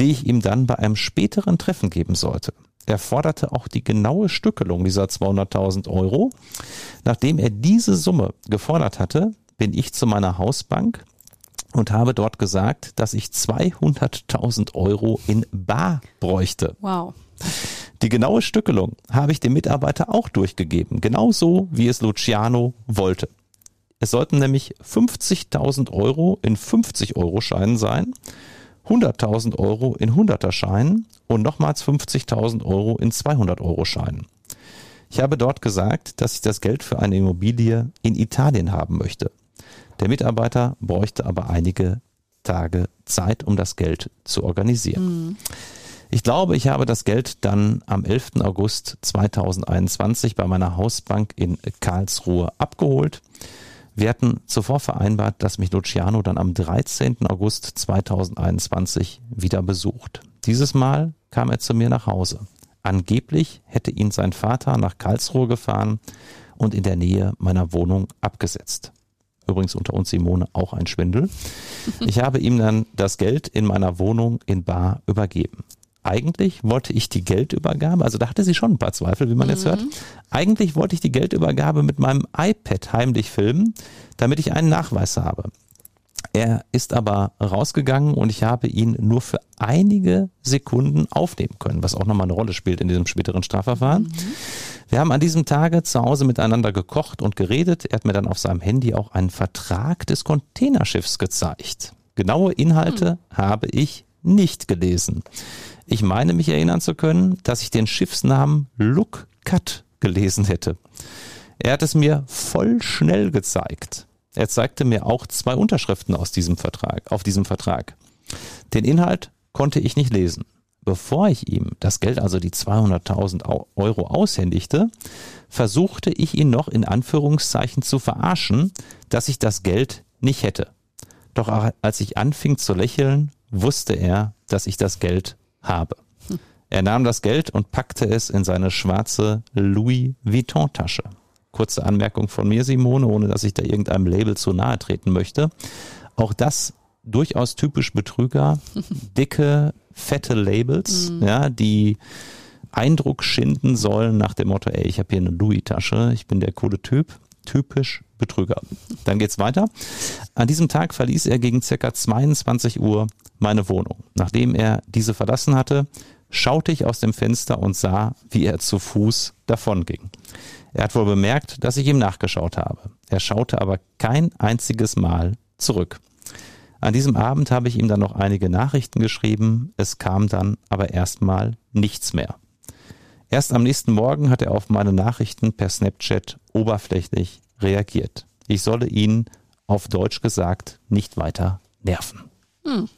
Speaker 3: die ich ihm dann bei einem späteren Treffen geben sollte. Er forderte auch die genaue Stückelung dieser 200.000 Euro. Nachdem er diese Summe gefordert hatte, bin ich zu meiner Hausbank und habe dort gesagt, dass ich 200.000 Euro in Bar bräuchte.
Speaker 2: Wow.
Speaker 3: Die genaue Stückelung habe ich dem Mitarbeiter auch durchgegeben, genauso wie es Luciano wollte. Es sollten nämlich 50.000 Euro in 50 Euro Scheinen sein 100.000 Euro in 100er Scheinen und nochmals 50.000 Euro in 200 Euro Scheinen. Ich habe dort gesagt, dass ich das Geld für eine Immobilie in Italien haben möchte. Der Mitarbeiter bräuchte aber einige Tage Zeit, um das Geld zu organisieren. Mhm. Ich glaube, ich habe das Geld dann am 11. August 2021 bei meiner Hausbank in Karlsruhe abgeholt. Wir hatten zuvor vereinbart, dass mich Luciano dann am 13. August 2021 wieder besucht. Dieses Mal kam er zu mir nach Hause. Angeblich hätte ihn sein Vater nach Karlsruhe gefahren und in der Nähe meiner Wohnung abgesetzt. Übrigens unter uns Simone auch ein Schwindel. Ich habe ihm dann das Geld in meiner Wohnung in Bar übergeben eigentlich wollte ich die Geldübergabe, also da hatte sie schon ein paar Zweifel, wie man mhm. jetzt hört. Eigentlich wollte ich die Geldübergabe mit meinem iPad heimlich filmen, damit ich einen Nachweis habe. Er ist aber rausgegangen und ich habe ihn nur für einige Sekunden aufnehmen können, was auch nochmal eine Rolle spielt in diesem späteren Strafverfahren. Mhm. Wir haben an diesem Tage zu Hause miteinander gekocht und geredet. Er hat mir dann auf seinem Handy auch einen Vertrag des Containerschiffs gezeigt. Genaue Inhalte mhm. habe ich nicht gelesen. Ich meine mich erinnern zu können, dass ich den Schiffsnamen Look Cut gelesen hätte. Er hat es mir voll schnell gezeigt. Er zeigte mir auch zwei Unterschriften aus diesem Vertrag, auf diesem Vertrag. Den Inhalt konnte ich nicht lesen. Bevor ich ihm das Geld, also die 200.000 Euro aushändigte, versuchte ich ihn noch in Anführungszeichen zu verarschen, dass ich das Geld nicht hätte. Doch als ich anfing zu lächeln, wusste er, dass ich das Geld habe. Er nahm das Geld und packte es in seine schwarze Louis Vuitton Tasche. Kurze Anmerkung von mir, Simone, ohne dass ich da irgendeinem Label zu nahe treten möchte. Auch das durchaus typisch Betrüger. Dicke, fette Labels, mhm. ja, die Eindruck schinden sollen nach dem Motto, ey, ich habe hier eine Louis-Tasche, ich bin der coole Typ. Typisch Betrüger. Dann geht's weiter. An diesem Tag verließ er gegen circa 22 Uhr meine Wohnung. Nachdem er diese verlassen hatte, schaute ich aus dem Fenster und sah, wie er zu Fuß davonging. Er hat wohl bemerkt, dass ich ihm nachgeschaut habe. Er schaute aber kein einziges Mal zurück. An diesem Abend habe ich ihm dann noch einige Nachrichten geschrieben, es kam dann aber erstmal nichts mehr. Erst am nächsten Morgen hat er auf meine Nachrichten per Snapchat oberflächlich reagiert. Ich solle ihn auf Deutsch gesagt nicht weiter nerven. Hm.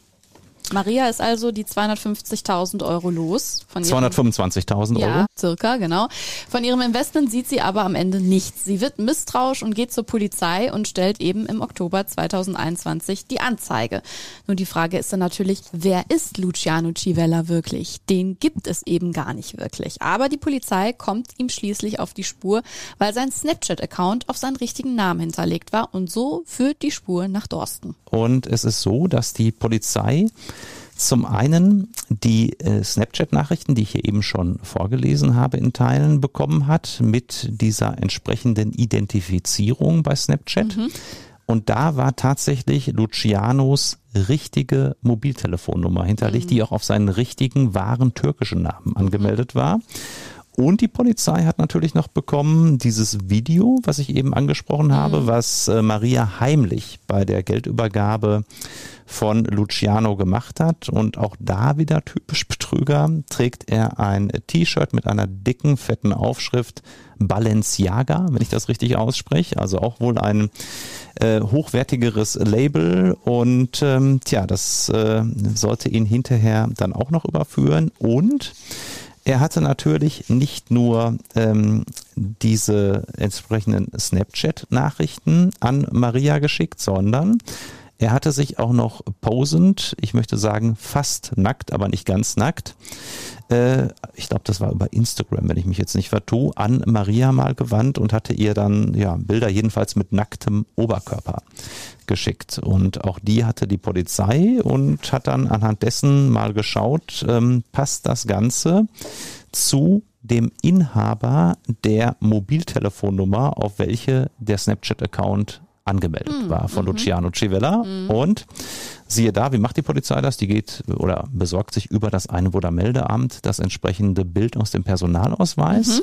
Speaker 2: Maria ist also die 250.000 Euro los.
Speaker 3: 225.000 Euro?
Speaker 2: Ja, circa, genau. Von ihrem Investment sieht sie aber am Ende nichts. Sie wird misstrauisch und geht zur Polizei und stellt eben im Oktober 2021 die Anzeige. Nur die Frage ist dann natürlich, wer ist Luciano Civella wirklich? Den gibt es eben gar nicht wirklich. Aber die Polizei kommt ihm schließlich auf die Spur, weil sein Snapchat-Account auf seinen richtigen Namen hinterlegt war und so führt die Spur nach Dorsten.
Speaker 3: Und es ist so, dass die Polizei Zum einen die äh, Snapchat-Nachrichten, die ich hier eben schon vorgelesen habe, in Teilen bekommen hat, mit dieser entsprechenden Identifizierung bei Snapchat. Mhm. Und da war tatsächlich Lucianos richtige Mobiltelefonnummer hinterlegt, mhm. die auch auf seinen richtigen, wahren türkischen Namen angemeldet war. Und die Polizei hat natürlich noch bekommen dieses Video, was ich eben angesprochen habe, mhm. was äh, Maria heimlich bei der Geldübergabe von Luciano gemacht hat. Und auch da wieder typisch Betrüger trägt er ein T-Shirt mit einer dicken, fetten Aufschrift Balenciaga, wenn ich das richtig ausspreche. Also auch wohl ein äh, hochwertigeres Label. Und ähm, tja, das äh, sollte ihn hinterher dann auch noch überführen. Und er hatte natürlich nicht nur ähm, diese entsprechenden Snapchat-Nachrichten an Maria geschickt, sondern er hatte sich auch noch posend, ich möchte sagen fast nackt, aber nicht ganz nackt, äh, ich glaube, das war über Instagram, wenn ich mich jetzt nicht vertue, an Maria mal gewandt und hatte ihr dann ja Bilder jedenfalls mit nacktem Oberkörper geschickt. Und auch die hatte die Polizei und hat dann anhand dessen mal geschaut, ähm, passt das Ganze zu dem Inhaber der Mobiltelefonnummer, auf welche der Snapchat-Account angemeldet mhm. war von mhm. Luciano Civella. Mhm. Und siehe da, wie macht die Polizei das? Die geht oder besorgt sich über das Einwohnermeldeamt das entsprechende Bild aus dem Personalausweis. Mhm.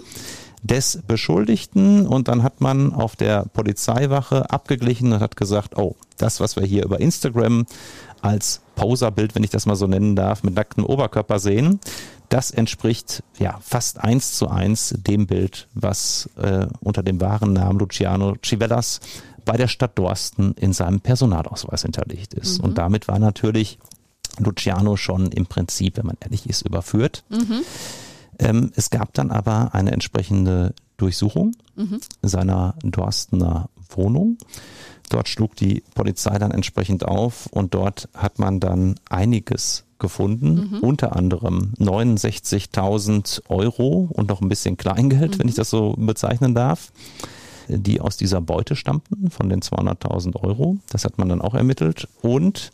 Speaker 3: des Beschuldigten und dann hat man auf der Polizeiwache abgeglichen und hat gesagt, oh, das, was wir hier über Instagram als Poserbild, wenn ich das mal so nennen darf, mit nacktem Oberkörper sehen, das entspricht ja fast eins zu eins dem Bild, was äh, unter dem wahren Namen Luciano Civellas bei der Stadt Dorsten in seinem Personalausweis hinterlegt ist. Mhm. Und damit war natürlich Luciano schon im Prinzip, wenn man ehrlich ist, überführt. Mhm. Ähm, es gab dann aber eine entsprechende Durchsuchung mhm. seiner Dorstener Wohnung. Dort schlug die Polizei dann entsprechend auf und dort hat man dann einiges gefunden, mhm. unter anderem 69.000 Euro und noch ein bisschen Kleingeld, mhm. wenn ich das so bezeichnen darf die aus dieser Beute stammten, von den 200.000 Euro. Das hat man dann auch ermittelt. Und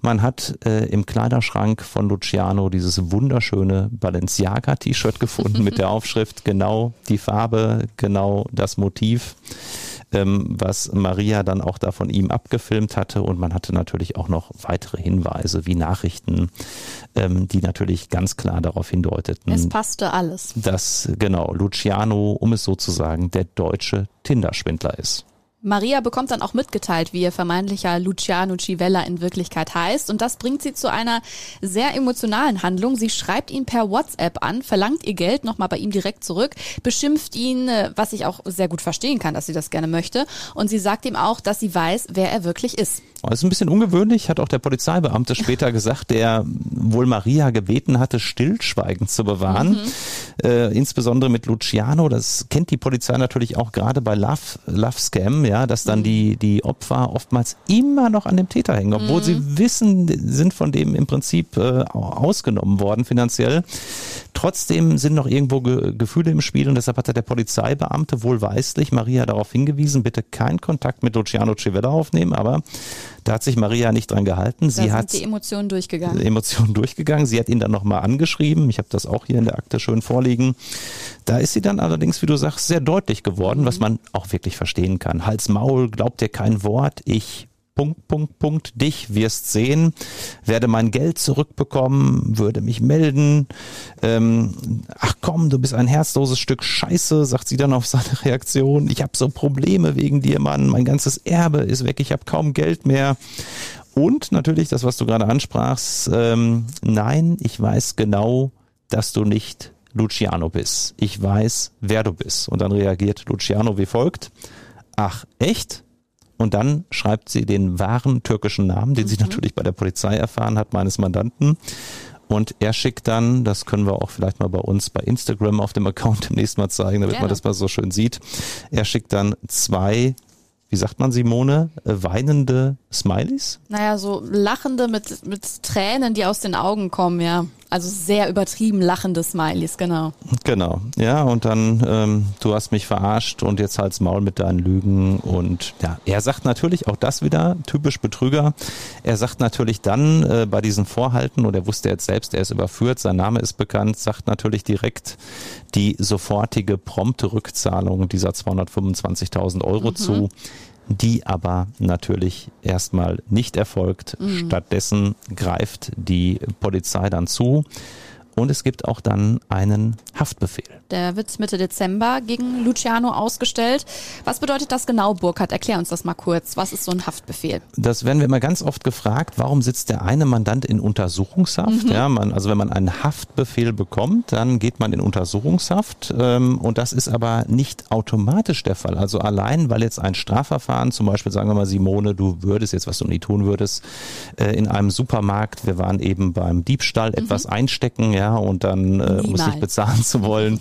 Speaker 3: man hat äh, im Kleiderschrank von Luciano dieses wunderschöne Balenciaga-T-Shirt gefunden mit der Aufschrift genau die Farbe, genau das Motiv ähm, was Maria dann auch da von ihm abgefilmt hatte. Und man hatte natürlich auch noch weitere Hinweise wie Nachrichten, ähm, die natürlich ganz klar darauf hindeuteten.
Speaker 2: Es passte alles.
Speaker 3: Dass genau Luciano, um es so zu sagen, der deutsche Tinder-Schwindler ist.
Speaker 2: Maria bekommt dann auch mitgeteilt, wie ihr vermeintlicher Luciano Civella in Wirklichkeit heißt. Und das bringt sie zu einer sehr emotionalen Handlung. Sie schreibt ihn per WhatsApp an, verlangt ihr Geld nochmal bei ihm direkt zurück, beschimpft ihn, äh, was ich auch sehr gut verstehen kann, dass sie das gerne möchte. Und sie sagt ihm auch, dass sie weiß, wer er wirklich ist.
Speaker 3: Das ist ein bisschen ungewöhnlich, hat auch der Polizeibeamte später gesagt, der wohl Maria gebeten hatte, Stillschweigen zu bewahren. Mhm. Äh, insbesondere mit Luciano, das kennt die Polizei natürlich auch gerade bei Love, Love Scam, ja, dass dann mhm. die, die Opfer oftmals immer noch an dem Täter hängen, obwohl mhm. sie wissen, sind von dem im Prinzip äh, ausgenommen worden finanziell. Trotzdem sind noch irgendwo Ge Gefühle im Spiel und deshalb hat der Polizeibeamte wohlweislich Maria darauf hingewiesen, bitte keinen Kontakt mit Luciano Civella aufnehmen, aber da hat sich Maria nicht dran gehalten. Sie
Speaker 2: da
Speaker 3: hat
Speaker 2: die Emotionen durchgegangen.
Speaker 3: Emotionen durchgegangen. Sie hat ihn dann nochmal angeschrieben. Ich habe das auch hier in der Akte schön vorliegen. Da ist sie dann allerdings, wie du sagst, sehr deutlich geworden, mhm. was man auch wirklich verstehen kann. Hals Maul, glaubt dir kein Wort. Ich Punkt, Punkt, Punkt, dich wirst sehen, werde mein Geld zurückbekommen, würde mich melden. Ähm, ach komm, du bist ein herzloses Stück Scheiße, sagt sie dann auf seine Reaktion. Ich habe so Probleme wegen dir, Mann. Mein ganzes Erbe ist weg, ich habe kaum Geld mehr. Und natürlich das, was du gerade ansprachst, ähm, nein, ich weiß genau, dass du nicht Luciano bist. Ich weiß, wer du bist. Und dann reagiert Luciano wie folgt. Ach, echt? Und dann schreibt sie den wahren türkischen Namen, den mhm. sie natürlich bei der Polizei erfahren hat, meines Mandanten. Und er schickt dann, das können wir auch vielleicht mal bei uns bei Instagram auf dem Account demnächst mal zeigen, damit Gerne. man das mal so schön sieht. Er schickt dann zwei wie sagt man Simone, weinende Smileys?
Speaker 2: Naja, so lachende mit, mit Tränen, die aus den Augen kommen, ja. Also sehr übertrieben lachende Smileys, genau.
Speaker 3: Genau, ja, und dann, ähm, du hast mich verarscht und jetzt halt's Maul mit deinen Lügen. Und ja, er sagt natürlich auch das wieder, typisch Betrüger. Er sagt natürlich dann äh, bei diesen Vorhalten, und er wusste jetzt selbst, er ist überführt, sein Name ist bekannt, sagt natürlich direkt die sofortige, prompte Rückzahlung dieser 225.000 Euro mhm. zu die aber natürlich erstmal nicht erfolgt. Mhm. Stattdessen greift die Polizei dann zu und es gibt auch dann einen Haftbefehl.
Speaker 2: Der wird Mitte Dezember gegen Luciano ausgestellt. Was bedeutet das genau, Burkhard? Erklär uns das mal kurz. Was ist so ein Haftbefehl?
Speaker 3: Das werden wir immer ganz oft gefragt. Warum sitzt der eine Mandant in Untersuchungshaft? Mhm. Ja, man, also wenn man einen Haftbefehl bekommt, dann geht man in Untersuchungshaft. Ähm, und das ist aber nicht automatisch der Fall. Also allein, weil jetzt ein Strafverfahren, zum Beispiel sagen wir mal, Simone, du würdest jetzt, was du nie tun würdest, äh, in einem Supermarkt, wir waren eben beim Diebstahl, mhm. etwas einstecken, ja, und dann äh, muss ich bezahlen zu wollen,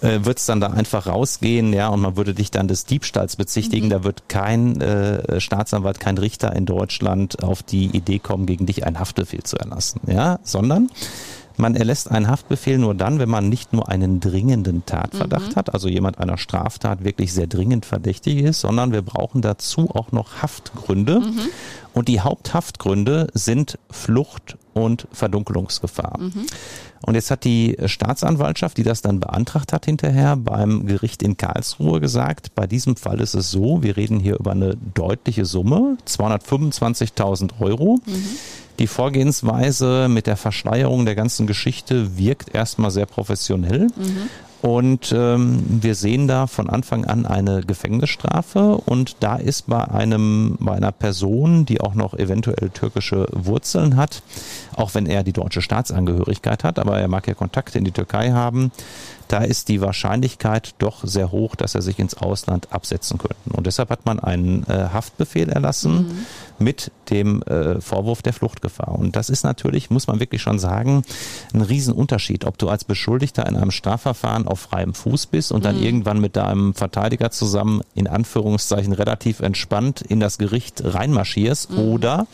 Speaker 3: äh, wird es dann da einfach rausgehen, ja, und man würde dich dann des Diebstahls bezichtigen. Mhm. Da wird kein äh, Staatsanwalt, kein Richter in Deutschland auf die Idee kommen, gegen dich einen Haftbefehl zu erlassen, ja, sondern man erlässt einen Haftbefehl nur dann, wenn man nicht nur einen dringenden Tatverdacht mhm. hat, also jemand einer Straftat wirklich sehr dringend verdächtig ist, sondern wir brauchen dazu auch noch Haftgründe. Mhm. Und die Haupthaftgründe sind Flucht und Verdunkelungsgefahr. Mhm. Und jetzt hat die Staatsanwaltschaft, die das dann beantragt hat hinterher beim Gericht in Karlsruhe gesagt, bei diesem Fall ist es so, wir reden hier über eine deutliche Summe, 225.000 Euro. Mhm. Die Vorgehensweise mit der Verschleierung der ganzen Geschichte wirkt erstmal sehr professionell. Mhm. Und ähm, wir sehen da von Anfang an eine Gefängnisstrafe und da ist bei einem, bei einer Person, die auch noch eventuell türkische Wurzeln hat, auch wenn er die deutsche Staatsangehörigkeit hat, aber er mag ja Kontakte in die Türkei haben, da ist die Wahrscheinlichkeit doch sehr hoch, dass er sich ins Ausland absetzen könnte. Und deshalb hat man einen äh, Haftbefehl erlassen mhm. mit dem äh, Vorwurf der Fluchtgefahr. Und das ist natürlich, muss man wirklich schon sagen, ein Riesenunterschied, ob du als Beschuldigter in einem Strafverfahren auf freiem Fuß bist und dann mhm. irgendwann mit deinem Verteidiger zusammen in Anführungszeichen relativ entspannt in das Gericht reinmarschierst mhm. oder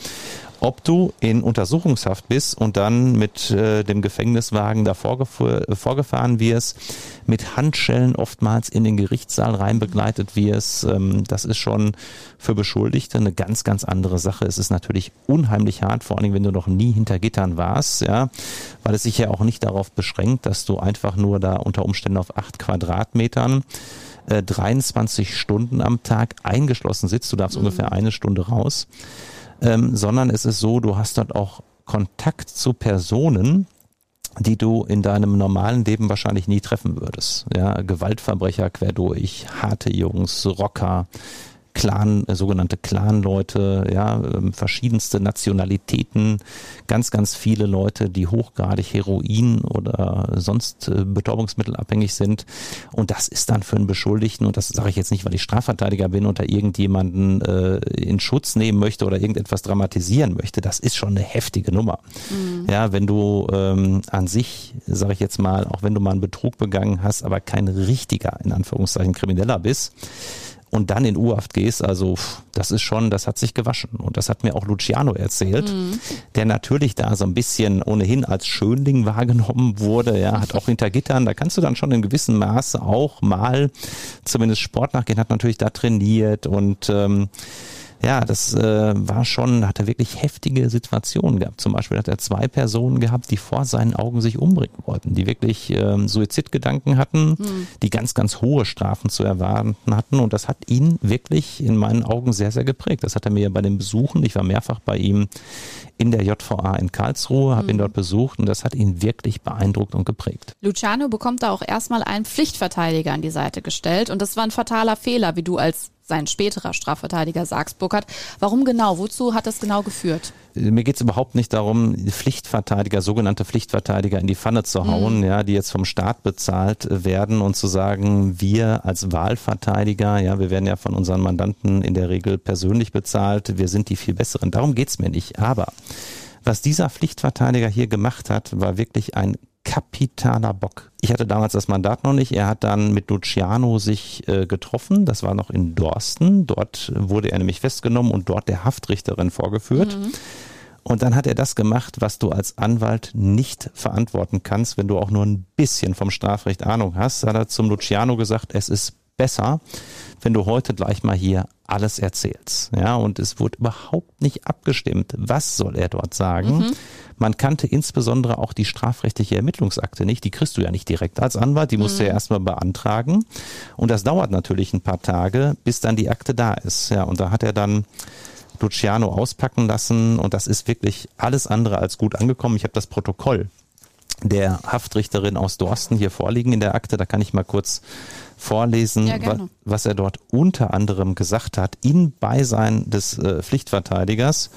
Speaker 3: ob du in Untersuchungshaft bist und dann mit äh, dem Gefängniswagen da vorgefahren wirst, mit Handschellen oftmals in den Gerichtssaal rein begleitet wirst. Ähm, das ist schon für Beschuldigte eine ganz, ganz andere Sache. Es ist natürlich unheimlich hart, vor allem wenn du noch nie hinter Gittern warst, ja, weil es sich ja auch nicht darauf beschränkt, dass du einfach nur da unter Umständen auf acht Quadratmetern 23 äh, Stunden am Tag eingeschlossen sitzt. Du darfst mhm. ungefähr eine Stunde raus ähm, sondern es ist so, du hast dort auch Kontakt zu Personen, die du in deinem normalen Leben wahrscheinlich nie treffen würdest. Ja, Gewaltverbrecher quer durch, harte Jungs, Rocker, Clan, äh, sogenannte Clan-Leute, ja, äh, verschiedenste Nationalitäten, ganz, ganz viele Leute, die hochgradig Heroin oder sonst äh, betäubungsmittelabhängig sind. Und das ist dann für einen Beschuldigten, und das sage ich jetzt nicht, weil ich Strafverteidiger bin oder irgendjemanden äh, in Schutz nehmen möchte oder irgendetwas dramatisieren möchte, das ist schon eine heftige Nummer. Mhm. Ja, wenn du ähm, an sich, sage ich jetzt mal, auch wenn du mal einen Betrug begangen hast, aber kein richtiger, in Anführungszeichen, Krimineller bist, und dann in U-Haft gehst, also das ist schon, das hat sich gewaschen. Und das hat mir auch Luciano erzählt, mhm. der natürlich da so ein bisschen ohnehin als Schönling wahrgenommen wurde, ja, hat auch hinter Gittern, da kannst du dann schon in gewissem Maße auch mal zumindest Sport nachgehen, hat natürlich da trainiert und ähm, ja, das äh, war schon, hat er wirklich heftige Situationen gehabt. Zum Beispiel hat er zwei Personen gehabt, die vor seinen Augen sich umbringen wollten, die wirklich ähm, Suizidgedanken hatten, hm. die ganz, ganz hohe Strafen zu erwarten hatten. Und das hat ihn wirklich in meinen Augen sehr, sehr geprägt. Das hat er mir bei den Besuchen, ich war mehrfach bei ihm in der JVA in Karlsruhe, habe mhm. ihn dort besucht und das hat ihn wirklich beeindruckt und geprägt.
Speaker 2: Luciano bekommt da auch erstmal einen Pflichtverteidiger an die Seite gestellt und das war ein fataler Fehler, wie du als sein späterer Strafverteidiger sagst, Burkhardt. Warum genau? Wozu hat das genau geführt?
Speaker 3: Mir geht es überhaupt nicht darum, Pflichtverteidiger, sogenannte Pflichtverteidiger in die Pfanne zu hauen, mhm. ja, die jetzt vom Staat bezahlt werden und zu sagen, wir als Wahlverteidiger, ja, wir werden ja von unseren Mandanten in der Regel persönlich bezahlt, wir sind die viel besseren. Darum geht's mir nicht. Aber was dieser Pflichtverteidiger hier gemacht hat, war wirklich ein kapitaler Bock. Ich hatte damals das Mandat noch nicht. Er hat dann mit Luciano sich äh, getroffen. Das war noch in Dorsten. Dort wurde er nämlich festgenommen und dort der Haftrichterin vorgeführt. Mhm. Und dann hat er das gemacht, was du als Anwalt nicht verantworten kannst, wenn du auch nur ein bisschen vom Strafrecht Ahnung hast. Hat er zum Luciano gesagt, es ist besser, wenn du heute gleich mal hier alles erzählst. Ja, und es wurde überhaupt nicht abgestimmt. Was soll er dort sagen? Mhm. Man kannte insbesondere auch die strafrechtliche Ermittlungsakte nicht. Die kriegst du ja nicht direkt als Anwalt. Die musst mhm. du ja mhm. erstmal beantragen. Und das dauert natürlich ein paar Tage, bis dann die Akte da ist. Ja, und da hat er dann Luciano auspacken lassen und das ist wirklich alles andere als gut angekommen. Ich habe das Protokoll der Haftrichterin aus Dorsten hier vorliegen in der Akte. Da kann ich mal kurz vorlesen, ja, was er dort unter anderem gesagt hat, in Beisein des äh, Pflichtverteidigers.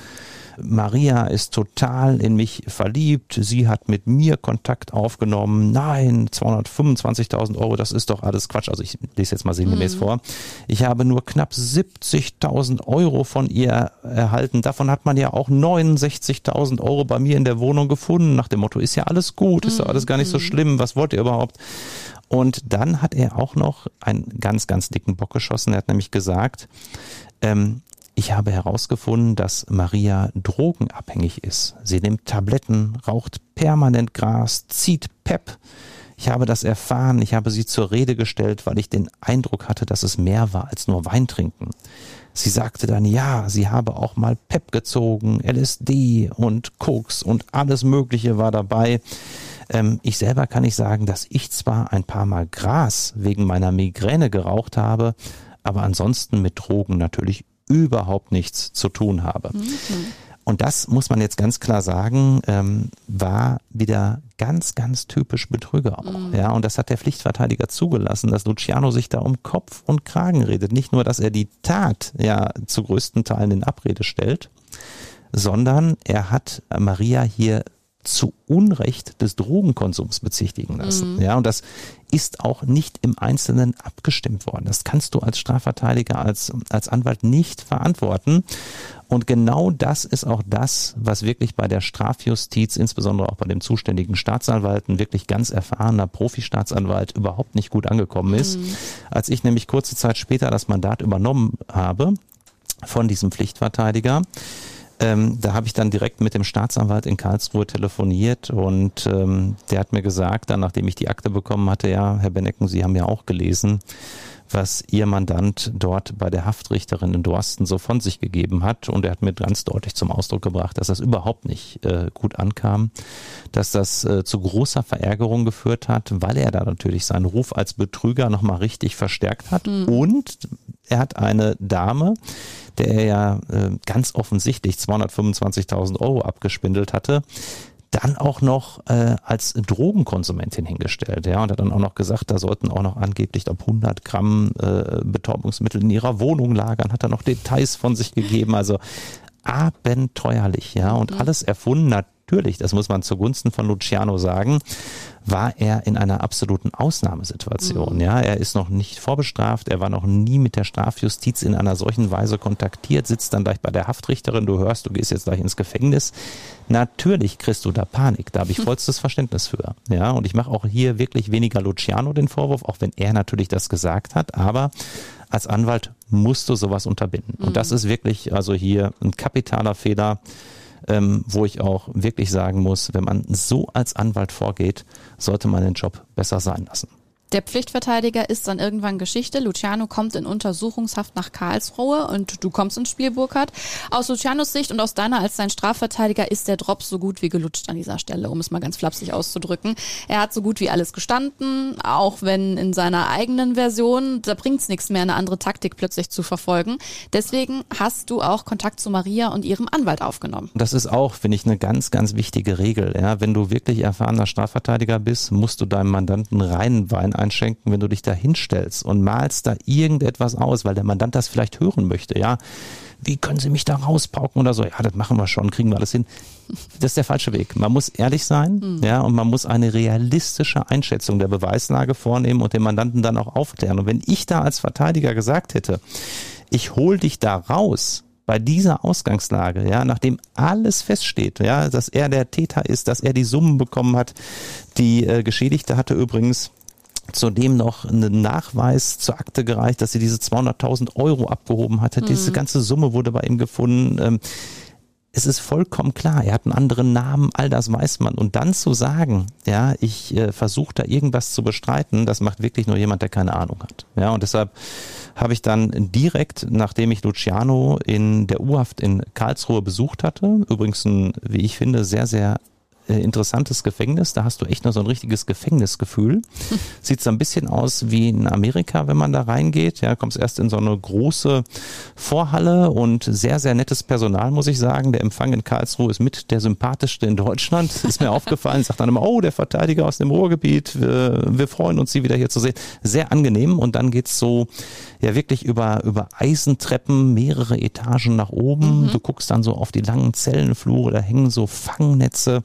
Speaker 3: Maria ist total in mich verliebt, sie hat mit mir Kontakt aufgenommen, nein, 225.000 Euro, das ist doch alles Quatsch. Also ich lese jetzt mal sinngemäß mhm. vor. Ich habe nur knapp 70.000 Euro von ihr erhalten. Davon hat man ja auch 69.000 Euro bei mir in der Wohnung gefunden. Nach dem Motto, ist ja alles gut, ist doch alles gar nicht so mhm. schlimm, was wollt ihr überhaupt? Und dann hat er auch noch einen ganz, ganz dicken Bock geschossen. Er hat nämlich gesagt, ähm, ich habe herausgefunden, dass Maria drogenabhängig ist. Sie nimmt Tabletten, raucht permanent Gras, zieht Pep. Ich habe das erfahren, ich habe sie zur Rede gestellt, weil ich den Eindruck hatte, dass es mehr war als nur Wein trinken. Sie sagte dann, ja, sie habe auch mal Pep gezogen, LSD und Koks und alles Mögliche war dabei. Ähm, ich selber kann nicht sagen, dass ich zwar ein paar Mal Gras wegen meiner Migräne geraucht habe, aber ansonsten mit Drogen natürlich überhaupt nichts zu tun habe. Mhm. Und das muss man jetzt ganz klar sagen, ähm, war wieder ganz, ganz typisch Betrüger auch. Mhm. Ja, und das hat der Pflichtverteidiger zugelassen, dass Luciano sich da um Kopf und Kragen redet. Nicht nur, dass er die Tat ja zu größten Teilen in Abrede stellt, sondern er hat Maria hier zu Unrecht des Drogenkonsums bezichtigen lassen. Mhm. Ja, und das ist auch nicht im Einzelnen abgestimmt worden. Das kannst du als Strafverteidiger, als, als Anwalt nicht verantworten. Und genau das ist auch das, was wirklich bei der Strafjustiz, insbesondere auch bei dem zuständigen Staatsanwalt, ein wirklich ganz erfahrener Profi-Staatsanwalt, überhaupt nicht gut angekommen ist. Mhm. Als ich nämlich kurze Zeit später das Mandat übernommen habe von diesem Pflichtverteidiger, ähm, da habe ich dann direkt mit dem Staatsanwalt in Karlsruhe telefoniert und ähm, der hat mir gesagt, dann nachdem ich die Akte bekommen hatte, ja, Herr Benecken, Sie haben ja auch gelesen, was Ihr Mandant dort bei der Haftrichterin in Dorsten so von sich gegeben hat. Und er hat mir ganz deutlich zum Ausdruck gebracht, dass das überhaupt nicht äh, gut ankam, dass das äh, zu großer Verärgerung geführt hat, weil er da natürlich seinen Ruf als Betrüger nochmal richtig verstärkt hat. Mhm. Und er hat eine Dame, der er ja äh, ganz offensichtlich 225.000 Euro abgespindelt hatte, dann auch noch äh, als Drogenkonsumentin hingestellt. Ja, und hat dann auch noch gesagt, da sollten auch noch angeblich ob 100 Gramm äh, Betäubungsmittel in ihrer Wohnung lagern, hat er noch Details von sich gegeben. Also abenteuerlich, ja, und mhm. alles erfunden, natürlich, das muss man zugunsten von Luciano sagen, war er in einer absoluten Ausnahmesituation. Mhm. Ja, er ist noch nicht vorbestraft, er war noch nie mit der Strafjustiz in einer solchen Weise kontaktiert, sitzt dann gleich bei der Haftrichterin, du hörst, du gehst jetzt gleich ins Gefängnis. Natürlich kriegst du da Panik, da habe ich vollstes Verständnis für. Ja, und ich mache auch hier wirklich weniger Luciano den Vorwurf, auch wenn er natürlich das gesagt hat, aber als Anwalt musst du sowas unterbinden. Mhm. Und das ist wirklich also hier ein kapitaler Fehler ähm, wo ich auch wirklich sagen muss, wenn man so als Anwalt vorgeht, sollte man den Job besser sein lassen.
Speaker 2: Der Pflichtverteidiger ist dann irgendwann Geschichte. Luciano kommt in Untersuchungshaft nach Karlsruhe und du kommst ins Spiel, Burkhard. Aus Lucianos Sicht und aus deiner als sein Strafverteidiger ist der Drop so gut wie gelutscht an dieser Stelle, um es mal ganz flapsig auszudrücken. Er hat so gut wie alles gestanden, auch wenn in seiner eigenen Version, da bringt es nichts mehr, eine andere Taktik plötzlich zu verfolgen. Deswegen hast du auch Kontakt zu Maria und ihrem Anwalt aufgenommen.
Speaker 3: Das ist auch, finde ich, eine ganz, ganz wichtige Regel. Ja, wenn du wirklich erfahrener Strafverteidiger bist, musst du deinem Mandanten reinen einschenken, wenn du dich da hinstellst und malst da irgendetwas aus, weil der Mandant das vielleicht hören möchte, ja. Wie können Sie mich da rauspauken oder so? Ja, das machen wir schon, kriegen wir alles hin. Das ist der falsche Weg. Man muss ehrlich sein, mhm. ja, und man muss eine realistische Einschätzung der Beweislage vornehmen und den Mandanten dann auch aufklären. Und wenn ich da als Verteidiger gesagt hätte, ich hol dich da raus, bei dieser Ausgangslage, ja, nachdem alles feststeht, ja, dass er der Täter ist, dass er die Summen bekommen hat, die äh, Geschädigte hatte übrigens zudem noch einen Nachweis zur Akte gereicht, dass sie diese 200.000 Euro abgehoben hatte. Mhm. Diese ganze Summe wurde bei ihm gefunden. Ähm, es ist vollkommen klar, er hat einen anderen Namen, all das weiß man. Und dann zu sagen, ja, ich äh, versuche da irgendwas zu bestreiten, das macht wirklich nur jemand, der keine Ahnung hat. Ja, und deshalb habe ich dann direkt, nachdem ich Luciano in der U-Haft in Karlsruhe besucht hatte, übrigens ein, wie ich finde, sehr, sehr äh, interessantes Gefängnis. Da hast du echt noch so ein richtiges Gefängnisgefühl. Sieht so ein bisschen aus wie in Amerika, wenn man da reingeht. Ja, kommst erst in so eine große Vorhalle und sehr, sehr nettes Personal, muss ich sagen. Der Empfang in Karlsruhe ist mit der sympathischste in Deutschland. Ist mir aufgefallen. Sagt dann immer, oh, der Verteidiger aus dem Ruhrgebiet. Wir, wir freuen uns, Sie wieder hier zu sehen. Sehr angenehm. Und dann geht's so, ja, wirklich über, über Eisentreppen, mehrere Etagen nach oben. Mhm. Du guckst dann so auf die langen Zellenflure. Da hängen so Fangnetze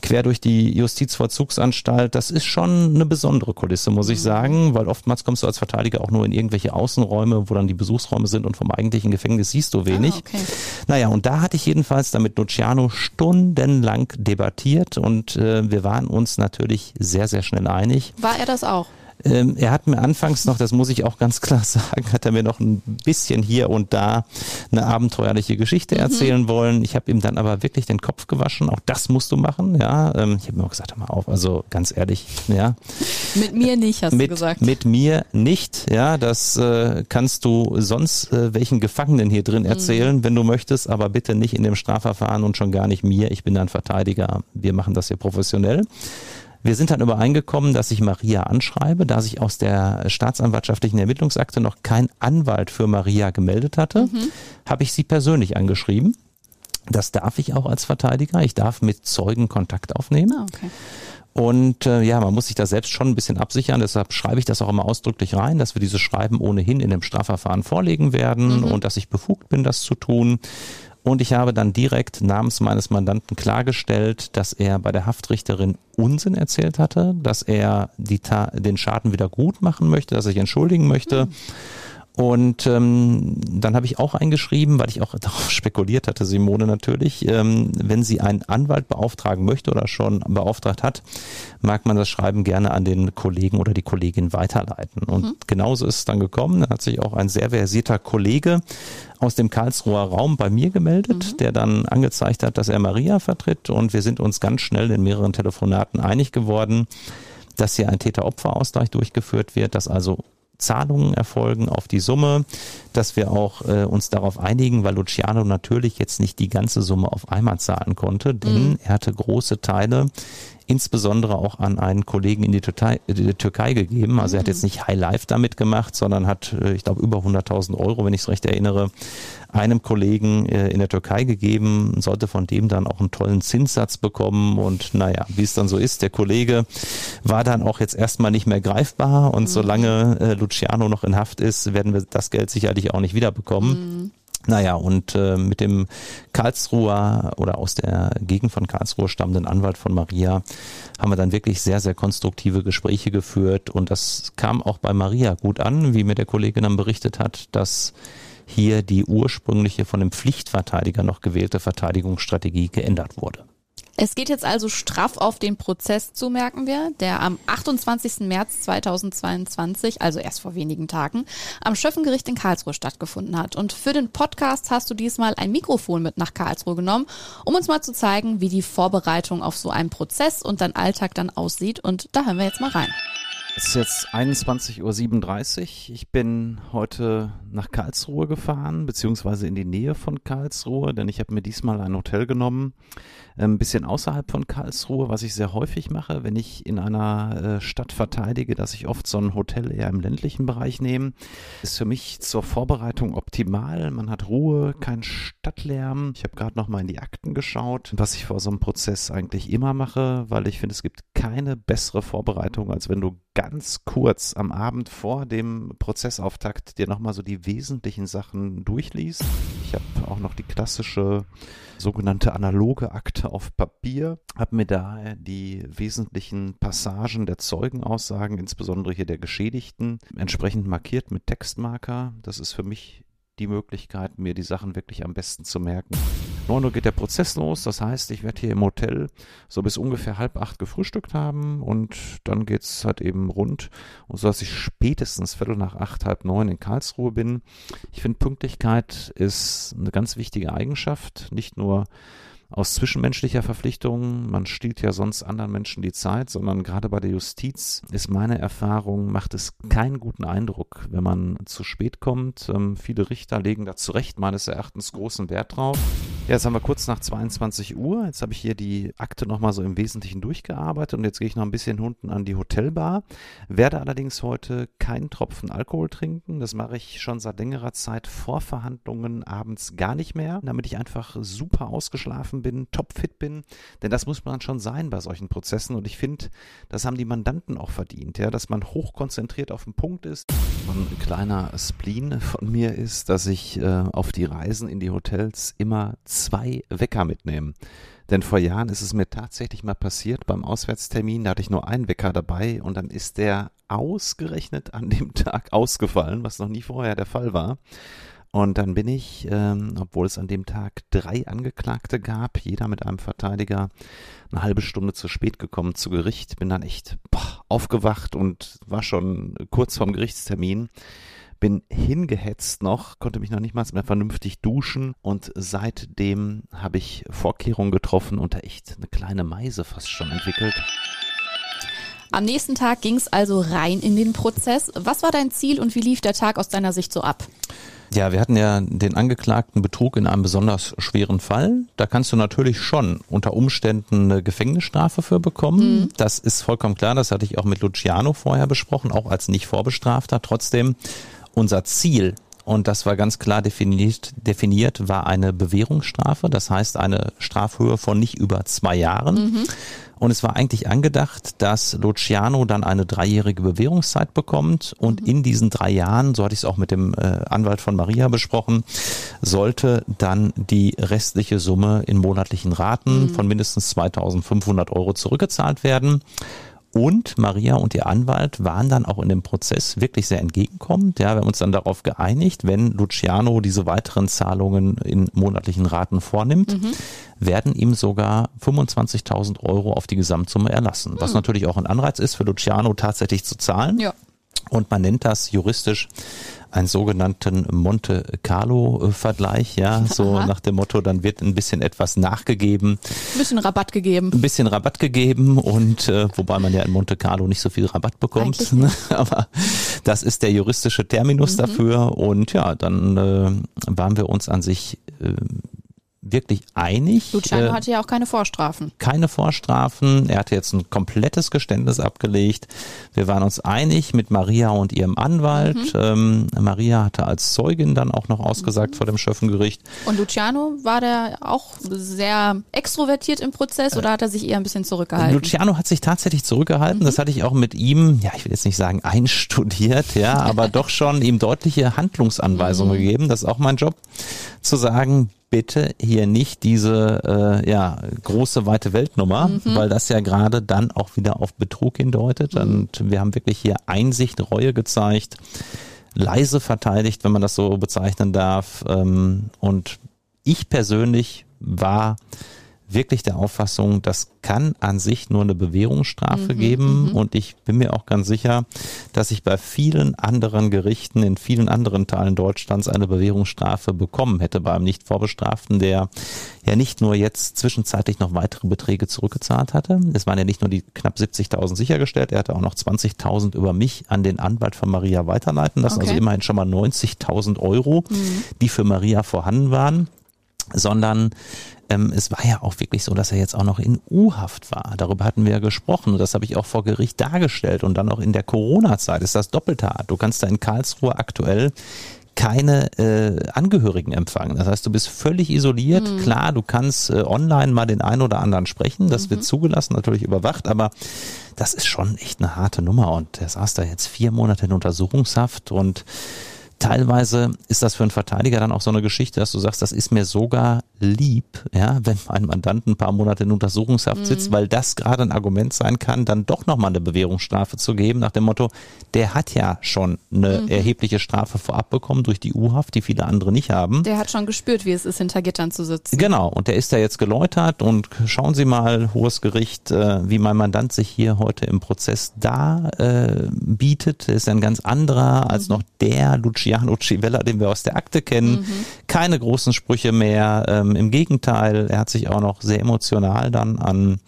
Speaker 3: quer durch die Justizvollzugsanstalt. Das ist schon eine besondere Kulisse, muss ich mhm. sagen, weil oftmals kommst du als Verteidiger auch nur in irgendwelche Außenräume, wo dann die Besuchsräume sind und vom eigentlichen Gefängnis siehst du wenig. Ah, okay. Naja, und da hatte ich jedenfalls damit Luciano stundenlang debattiert und äh, wir waren uns natürlich sehr, sehr schnell einig.
Speaker 2: War er das auch?
Speaker 3: Ähm, er hat mir anfangs noch, das muss ich auch ganz klar sagen, hat er mir noch ein bisschen hier und da eine abenteuerliche Geschichte mhm. erzählen wollen. Ich habe ihm dann aber wirklich den Kopf gewaschen. Auch das musst du machen, ja. Ähm, ich habe mir auch gesagt, hör mal auf, also ganz ehrlich, ja.
Speaker 2: Mit mir nicht, hast
Speaker 3: mit,
Speaker 2: du gesagt.
Speaker 3: Mit mir nicht, ja. Das äh, kannst du sonst äh, welchen Gefangenen hier drin mhm. erzählen, mhm. wenn du möchtest, aber bitte nicht in dem Strafverfahren und schon gar nicht mir. Ich bin dann Verteidiger. Wir machen das hier professionell. Wir sind dann übereingekommen, dass ich Maria anschreibe, da sich aus der staatsanwaltschaftlichen Ermittlungsakte noch kein Anwalt für Maria gemeldet hatte, mhm. habe ich sie persönlich angeschrieben. Das darf ich auch als Verteidiger. Ich darf mit Zeugen Kontakt aufnehmen. Ah, okay. Und äh, ja, man muss sich da selbst schon ein bisschen absichern. Deshalb schreibe ich das auch immer ausdrücklich rein, dass wir dieses Schreiben ohnehin in dem Strafverfahren vorlegen werden mhm. und dass ich befugt bin, das zu tun. Und ich habe dann direkt namens meines Mandanten klargestellt, dass er bei der Haftrichterin Unsinn erzählt hatte, dass er den Schaden wieder gut machen möchte, dass er sich entschuldigen möchte. Mhm und ähm, dann habe ich auch eingeschrieben, weil ich auch darauf spekuliert hatte, Simone natürlich, ähm, wenn sie einen Anwalt beauftragen möchte oder schon beauftragt hat, mag man das Schreiben gerne an den Kollegen oder die Kollegin weiterleiten. Und mhm. genauso ist es dann gekommen. Dann hat sich auch ein sehr versierter Kollege aus dem Karlsruher Raum bei mir gemeldet, mhm. der dann angezeigt hat, dass er Maria vertritt. Und wir sind uns ganz schnell in mehreren Telefonaten einig geworden, dass hier ein Täter-Opfer-Ausgleich durchgeführt wird, dass also Zahlungen erfolgen auf die Summe, dass wir auch äh, uns darauf einigen, weil Luciano natürlich jetzt nicht die ganze Summe auf einmal zahlen konnte, denn mhm. er hatte große Teile insbesondere auch an einen Kollegen in die Türkei, die Türkei gegeben. Also er hat mhm. jetzt nicht High Life damit gemacht, sondern hat, äh, ich glaube, über 100.000 Euro, wenn ich es recht erinnere, einem Kollegen äh, in der Türkei gegeben, sollte von dem dann auch einen tollen Zinssatz bekommen und naja, wie es dann so ist, der Kollege war dann auch jetzt erstmal nicht mehr greifbar und mhm. solange äh, Luciano noch in Haft ist, werden wir das Geld sicherlich auch nicht wiederbekommen. Mhm. Naja, und äh, mit dem Karlsruher oder aus der Gegend von Karlsruhe stammenden Anwalt von Maria haben wir dann wirklich sehr, sehr konstruktive Gespräche geführt und das kam auch bei Maria gut an, wie mir der Kollege dann berichtet hat, dass hier die ursprüngliche von dem Pflichtverteidiger noch gewählte Verteidigungsstrategie geändert wurde.
Speaker 2: Es geht jetzt also straff auf den Prozess zu, merken wir, der am 28. März 2022, also erst vor wenigen Tagen, am Schöffengericht in Karlsruhe stattgefunden hat. Und für den Podcast hast du diesmal ein Mikrofon mit nach Karlsruhe genommen, um uns mal zu zeigen, wie die Vorbereitung auf so einen Prozess und dein Alltag dann aussieht. Und da hören wir jetzt mal rein.
Speaker 3: Es ist jetzt 21.37 Uhr. Ich bin heute nach Karlsruhe gefahren, beziehungsweise in die Nähe von Karlsruhe, denn ich habe mir diesmal ein Hotel genommen, ein bisschen außerhalb von Karlsruhe, was ich sehr häufig mache, wenn ich in einer äh, Stadt verteidige, dass ich oft so ein Hotel eher im ländlichen Bereich nehme. Ist für mich zur Vorbereitung optimal. Man hat Ruhe, kein Stadtlärm. Ich habe gerade noch mal in die Akten geschaut, was ich vor so einem Prozess eigentlich immer mache, weil ich finde, es gibt keine bessere Vorbereitung, als wenn du ganz kurz am Abend vor dem Prozessauftakt dir nochmal so die wesentlichen Sachen durchliest. Ich habe auch noch die klassische sogenannte analoge Akte auf Papier, habe mir da die wesentlichen Passagen der Zeugenaussagen, insbesondere hier der Geschädigten, entsprechend markiert mit Textmarker. Das ist für mich die Möglichkeit, mir die Sachen wirklich am besten zu merken. 9 Uhr geht der Prozess los, das heißt, ich werde hier im Hotel so bis ungefähr halb acht gefrühstückt haben und dann geht's halt eben rund, und so dass ich spätestens Viertel nach acht, halb neun in Karlsruhe bin. Ich finde, Pünktlichkeit ist eine ganz wichtige Eigenschaft, nicht nur aus zwischenmenschlicher Verpflichtung. Man stiehlt ja sonst anderen Menschen die Zeit, sondern gerade bei der Justiz ist meine Erfahrung, macht es keinen guten Eindruck, wenn man zu spät kommt. Ähm, viele Richter legen da zu Recht meines Erachtens großen Wert drauf. Ja, jetzt haben wir kurz nach 22 Uhr. Jetzt habe ich hier die Akte nochmal so im Wesentlichen durchgearbeitet und jetzt gehe ich noch ein bisschen unten an die Hotelbar. Werde allerdings heute keinen Tropfen Alkohol trinken. Das mache ich schon seit längerer Zeit vor Verhandlungen abends gar nicht mehr, damit ich einfach super ausgeschlafen offen bin, topfit bin, denn das muss man schon sein bei solchen Prozessen und ich finde, das haben die Mandanten auch verdient, ja, dass man hochkonzentriert auf den Punkt ist. Ein kleiner Spleen von mir ist, dass ich äh, auf die Reisen in die Hotels immer zwei Wecker mitnehme. Denn vor Jahren ist es mir tatsächlich mal passiert beim Auswärtstermin, da hatte ich nur einen Wecker dabei und dann ist der ausgerechnet an dem Tag ausgefallen, was noch nie vorher der Fall war. Und dann bin ich, ähm, obwohl es an dem Tag drei Angeklagte gab, jeder mit einem Verteidiger, eine halbe Stunde zu spät gekommen zu Gericht, bin dann echt boah, aufgewacht und war schon kurz vorm Gerichtstermin bin hingehetzt noch, konnte mich noch nicht mal mehr vernünftig duschen und seitdem habe ich Vorkehrungen getroffen und da echt eine kleine Meise fast schon entwickelt.
Speaker 2: Am nächsten Tag ging es also rein in den Prozess. Was war dein Ziel und wie lief der Tag aus deiner Sicht so ab?
Speaker 3: Ja, wir hatten ja den angeklagten Betrug in einem besonders schweren Fall. Da kannst du natürlich schon unter Umständen eine Gefängnisstrafe für bekommen. Mhm. Das ist vollkommen klar. Das hatte ich auch mit Luciano vorher besprochen, auch als nicht Vorbestrafter. Trotzdem unser Ziel und das war ganz klar definiert, definiert, war eine Bewährungsstrafe, das heißt eine Strafhöhe von nicht über zwei Jahren. Mhm. Und es war eigentlich angedacht, dass Luciano dann eine dreijährige Bewährungszeit bekommt und mhm. in diesen drei Jahren, so hatte ich es auch mit dem äh, Anwalt von Maria besprochen, sollte dann die restliche Summe in monatlichen Raten mhm. von mindestens 2500 Euro zurückgezahlt werden. Und Maria und ihr Anwalt waren dann auch in dem Prozess wirklich sehr entgegenkommend. Ja, wir haben uns dann darauf geeinigt, wenn Luciano diese weiteren Zahlungen in monatlichen Raten vornimmt, mhm. werden ihm sogar 25.000 Euro auf die Gesamtsumme erlassen. Was mhm. natürlich auch ein Anreiz ist für Luciano tatsächlich zu zahlen. Ja. Und man nennt das juristisch einen sogenannten Monte Carlo Vergleich, ja, so Aha. nach dem Motto, dann wird ein bisschen etwas nachgegeben.
Speaker 2: Ein bisschen Rabatt gegeben.
Speaker 3: Ein bisschen Rabatt gegeben und äh, wobei man ja in Monte Carlo nicht so viel Rabatt bekommt, ne? aber das ist der juristische Terminus mhm. dafür und ja, dann äh, waren wir uns an sich äh, wirklich einig.
Speaker 2: Luciano äh, hatte ja auch keine Vorstrafen.
Speaker 3: Keine Vorstrafen. Er hatte jetzt ein komplettes Geständnis abgelegt. Wir waren uns einig mit Maria und ihrem Anwalt. Mhm. Ähm, Maria hatte als Zeugin dann auch noch ausgesagt mhm. vor dem Schöffengericht.
Speaker 2: Und Luciano war der auch sehr extrovertiert im Prozess oder hat er sich eher ein bisschen zurückgehalten?
Speaker 3: Luciano hat sich tatsächlich zurückgehalten. Mhm. Das hatte ich auch mit ihm, ja, ich will jetzt nicht sagen einstudiert, ja, aber doch schon ihm deutliche Handlungsanweisungen mhm. gegeben. Das ist auch mein Job, zu sagen, bitte hier nicht diese äh, ja, große weite Weltnummer, mhm. weil das ja gerade dann auch wieder auf Betrug hindeutet. Mhm. Und wir haben wirklich hier Einsicht, Reue gezeigt, leise verteidigt, wenn man das so bezeichnen darf. Ähm, und ich persönlich war wirklich der Auffassung, das kann an sich nur eine Bewährungsstrafe mhm, geben. Mhm. Und ich bin mir auch ganz sicher, dass ich bei vielen anderen Gerichten in vielen anderen Teilen Deutschlands eine Bewährungsstrafe bekommen hätte bei einem nicht Vorbestraften, der ja nicht nur jetzt zwischenzeitlich noch weitere Beträge zurückgezahlt hatte. Es waren ja nicht nur die knapp 70.000 sichergestellt, er hatte auch noch 20.000 über mich an den Anwalt von Maria weiterleiten lassen. Also okay. Also immerhin schon mal 90.000 Euro, mhm. die für Maria vorhanden waren sondern ähm, es war ja auch wirklich so, dass er jetzt auch noch in U-Haft war. Darüber hatten wir ja gesprochen und das habe ich auch vor Gericht dargestellt. Und dann auch in der Corona-Zeit ist das doppelt hart. Du kannst da in Karlsruhe aktuell keine äh, Angehörigen empfangen. Das heißt, du bist völlig isoliert. Mhm. Klar, du kannst äh, online mal den einen oder anderen sprechen. Das mhm. wird zugelassen, natürlich überwacht, aber das ist schon echt eine harte Nummer. Und er saß da jetzt vier Monate in Untersuchungshaft und Teilweise ist das für einen Verteidiger dann auch so eine Geschichte, dass du sagst, das ist mir sogar lieb, ja, wenn mein Mandant ein paar Monate in Untersuchungshaft sitzt, weil das gerade ein Argument sein kann, dann doch nochmal eine Bewährungsstrafe zu geben, nach dem Motto, der hat ja schon eine erhebliche Strafe vorab bekommen durch die U-Haft, die viele andere nicht haben.
Speaker 2: Der hat schon gespürt, wie es ist, hinter Gittern zu sitzen.
Speaker 3: Genau, und der ist da jetzt geläutert und schauen Sie mal, hohes Gericht, äh, wie mein Mandant sich hier heute im Prozess da äh, bietet. Er ist ein ganz anderer als noch der Luciano Civella, den wir aus der Akte kennen. Keine großen Sprüche mehr. Ähm, Im Gegenteil, er hat sich auch noch sehr emotional dann an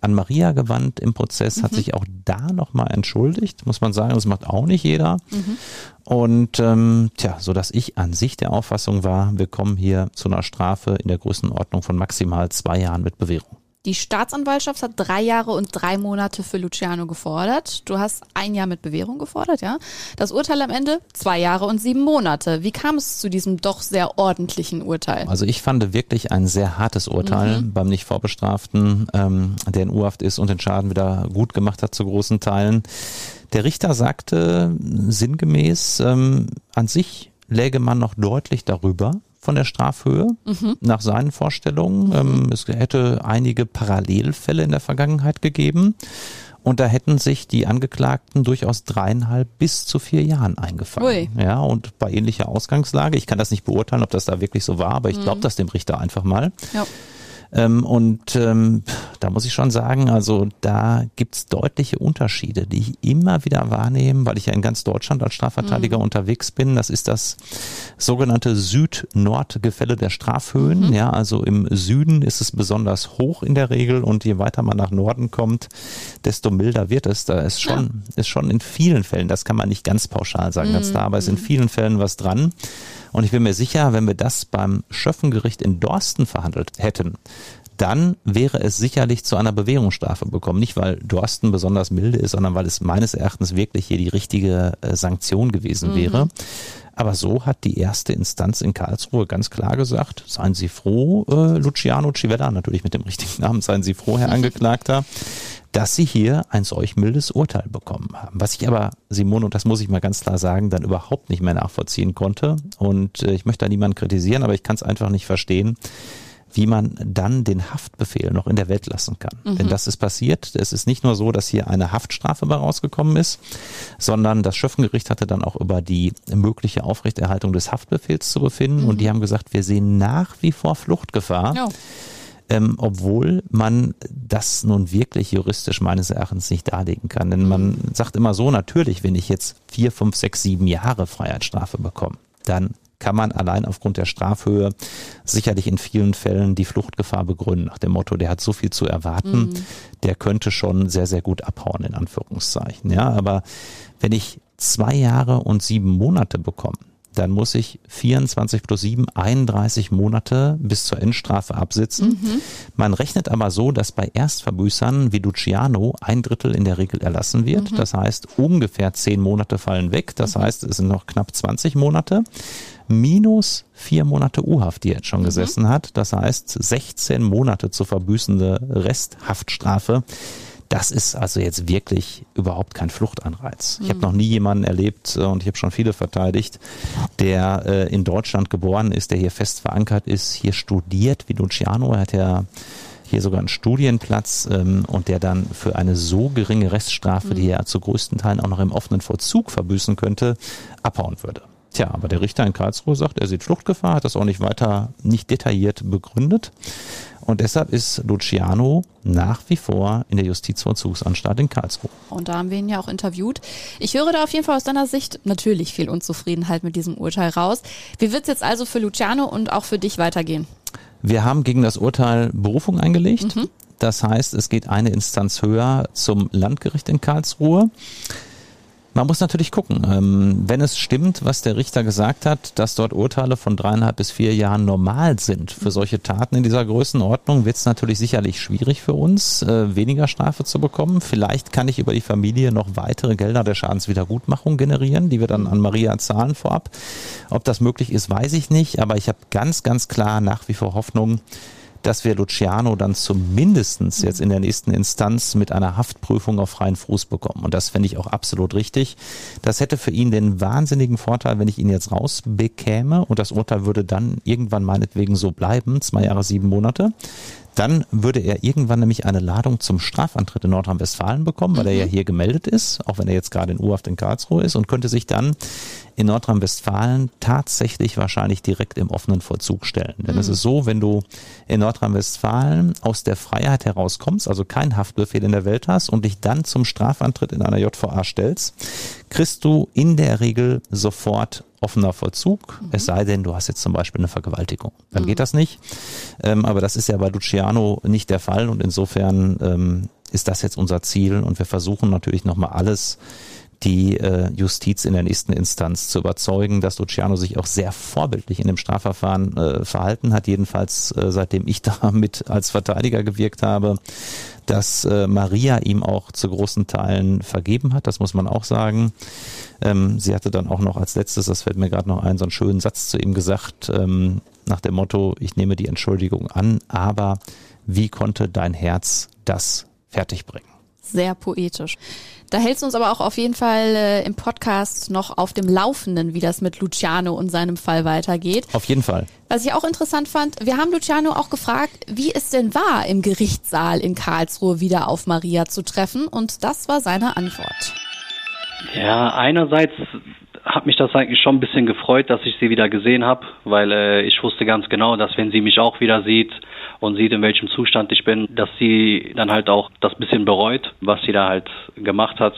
Speaker 3: an Maria gewandt im Prozess, hat sich auch da nochmal entschuldigt, muss man sagen, das macht auch nicht jeder. Und ähm, tja, so dass ich an sich der Auffassung war, wir kommen hier zu einer Strafe in der Größenordnung von maximal zwei Jahren mit Bewährung.
Speaker 2: Die Staatsanwaltschaft hat drei Jahre und drei Monate für Luciano gefordert. Du hast ein Jahr mit Bewährung gefordert, ja? Das Urteil am Ende zwei Jahre und sieben Monate. Wie kam es zu diesem doch sehr ordentlichen Urteil?
Speaker 3: Also ich fand wirklich ein sehr hartes Urteil beim nicht Vorbestraften, ähm, der in Urhaft ist und den Schaden wieder gut gemacht hat zu großen Teilen. Der Richter sagte sinngemäß, ähm, an sich läge man noch deutlich darüber von der Strafhöhe nach seinen Vorstellungen. Ähm, es hätte einige Parallelfälle in der Vergangenheit gegeben. Und da hätten sich die Angeklagten durchaus dreieinhalb bis zu vier Jahren eingefangen.
Speaker 2: Ui.
Speaker 3: Ja, und bei ähnlicher Ausgangslage, ich kann das nicht beurteilen, ob das da wirklich so war, aber ich glaube das dem Richter einfach mal.
Speaker 2: Ja.
Speaker 3: Ähm, und ähm, da muss ich schon sagen, also da gibt's deutliche Unterschiede, die ich immer wieder wahrnehme, weil ich ja in ganz Deutschland als Strafverteidiger unterwegs bin. Das ist das sogenannte Süd-Nord-Gefälle der Strafhöhen. Ja, also im Süden ist es besonders hoch in der Regel und je weiter man nach Norden kommt, desto milder wird es. Da ist schon, ist schon in vielen Fällen, das kann man nicht ganz pauschal sagen, ganz klar, aber es ist in vielen Fällen was dran. Und ich bin mir sicher, wenn wir das beim Schöffengericht in Dorsten verhandelt hätten, dann wäre es sicherlich zu einer Bewährungsstrafe bekommen. Nicht, weil Dorsten besonders milde ist, sondern weil es meines Erachtens wirklich hier die richtige äh, Sanktion gewesen wäre. Aber so hat die erste Instanz in Karlsruhe ganz klar gesagt, seien Sie froh, äh, Luciano Civella, natürlich mit dem richtigen Namen, seien Sie froh, Herr Angeklagter, dass Sie hier ein solch mildes Urteil bekommen haben. Was ich aber, Simone, und das muss ich mal ganz klar sagen, dann überhaupt nicht mehr nachvollziehen konnte. Und äh, ich möchte da niemanden kritisieren, aber ich kann es einfach nicht verstehen, wie man dann den Haftbefehl noch in der Welt lassen kann. Denn das ist passiert. Es ist nicht nur so, dass hier eine Haftstrafe bei rausgekommen ist, sondern das Schöffengericht hatte dann auch über die mögliche Aufrechterhaltung des Haftbefehls zu befinden. Und die haben gesagt, wir sehen nach wie vor Fluchtgefahr.
Speaker 2: Ja.
Speaker 3: Ähm, obwohl man das nun wirklich juristisch meines Erachtens nicht darlegen kann. Denn man sagt immer so, natürlich, wenn ich jetzt vier, fünf, sechs, sieben Jahre Freiheitsstrafe bekomme, dann kann man allein aufgrund der Strafhöhe sicherlich in vielen Fällen die Fluchtgefahr begründen, nach dem Motto, der hat so viel zu erwarten, der könnte schon sehr, sehr gut abhauen, in Anführungszeichen. Ja, aber wenn ich zwei Jahre und sieben Monate bekomme, dann muss ich 24 plus 7, 31 Monate bis zur Endstrafe absitzen. Man rechnet aber so, dass bei Erstverbüßern wie Luciano ein Drittel in der Regel erlassen wird. Das heißt, ungefähr 10 Monate fallen weg. Das heißt, es sind noch knapp 20 Monate. Minus vier Monate U-Haft, die er jetzt schon gesessen hat. Das heißt, 16 Monate zu verbüßende Resthaftstrafe. Das ist also jetzt wirklich überhaupt kein Fluchtanreiz. Ich habe noch nie jemanden erlebt äh, und ich habe schon viele verteidigt, der äh, in Deutschland geboren ist, der hier fest verankert ist, hier studiert wie Luciano. Er hat ja hier sogar einen Studienplatz ähm, und der dann für eine so geringe Reststrafe, die er zu größten Teilen auch noch im offenen Vollzug verbüßen könnte, abhauen würde. Tja, aber der Richter in Karlsruhe sagt, er sieht Fluchtgefahr, hat das auch nicht weiter, nicht detailliert begründet. Und deshalb ist Luciano nach wie vor in der Justizvollzugsanstalt in Karlsruhe.
Speaker 2: Und da haben wir ihn ja auch interviewt. Ich höre da auf jeden Fall aus deiner Sicht natürlich viel Unzufriedenheit mit diesem Urteil raus. Wie wird's jetzt also für Luciano und auch für dich weitergehen?
Speaker 3: Wir haben gegen das Urteil Berufung eingelegt. Das heißt, es geht eine Instanz höher zum Landgericht in Karlsruhe. Man muss natürlich gucken, ähm, wenn es stimmt, was der Richter gesagt hat, dass dort Urteile von dreieinhalb bis vier Jahren normal sind für solche Taten in dieser Größenordnung, wird es natürlich sicherlich schwierig für uns, äh, weniger Strafe zu bekommen. Vielleicht kann ich über die Familie noch weitere Gelder der Schadenswiedergutmachung generieren, die wir dann an Maria zahlen vorab. Ob das möglich ist, weiß ich nicht, aber ich habe ganz, ganz klar nach wie vor Hoffnung, dass wir Luciano dann zumindestens jetzt in der nächsten Instanz mit einer Haftprüfung auf freien Fuß bekommen. Und das finde ich auch absolut richtig. Das hätte für ihn den wahnsinnigen Vorteil, wenn ich ihn jetzt rausbekäme und das Urteil würde dann irgendwann meinetwegen so bleiben, zwei Jahre, sieben Monate, dann würde er irgendwann nämlich eine Ladung zum Strafantritt in Nordrhein-Westfalen bekommen, weil mhm. er ja hier gemeldet ist, auch wenn er jetzt gerade in Urhaft in Karlsruhe ist und könnte sich dann in Nordrhein-Westfalen tatsächlich wahrscheinlich direkt im offenen Vollzug stellen. Denn mhm. es ist so, wenn du in Nordrhein-Westfalen aus der Freiheit herauskommst, also keinen Haftbefehl in der Welt hast und dich dann zum Strafantritt in einer JVA stellst, kriegst du in der Regel sofort offener Vollzug, mhm. es sei denn, du hast jetzt zum Beispiel eine Vergewaltigung. Dann mhm. geht das nicht. Ähm, aber das ist ja bei Luciano nicht der Fall und insofern ähm, ist das jetzt unser Ziel und wir versuchen natürlich nochmal alles die äh, Justiz in der nächsten Instanz zu überzeugen, dass Luciano sich auch sehr vorbildlich in dem Strafverfahren äh, verhalten hat, jedenfalls äh, seitdem ich da mit als Verteidiger gewirkt habe, dass äh, Maria ihm auch zu großen Teilen vergeben hat, das muss man auch sagen. Ähm, sie hatte dann auch noch als letztes, das fällt mir gerade noch ein, so einen schönen Satz zu ihm gesagt, ähm, nach dem Motto, ich nehme die Entschuldigung an, aber wie konnte dein Herz das fertigbringen?
Speaker 2: Sehr poetisch. Da hältst du uns aber auch auf jeden Fall äh, im Podcast noch auf dem Laufenden, wie das mit Luciano und seinem Fall weitergeht.
Speaker 3: Auf jeden Fall.
Speaker 2: Was ich auch interessant fand, wir haben Luciano auch gefragt, wie es denn war, im Gerichtssaal in Karlsruhe wieder auf Maria zu treffen. Und das war seine Antwort.
Speaker 4: Ja, einerseits hat mich das eigentlich schon ein bisschen gefreut, dass ich sie wieder gesehen habe, weil äh, ich wusste ganz genau, dass wenn sie mich auch wieder sieht, und sieht, in welchem Zustand ich bin, dass sie dann halt auch das bisschen bereut, was sie da halt gemacht hat.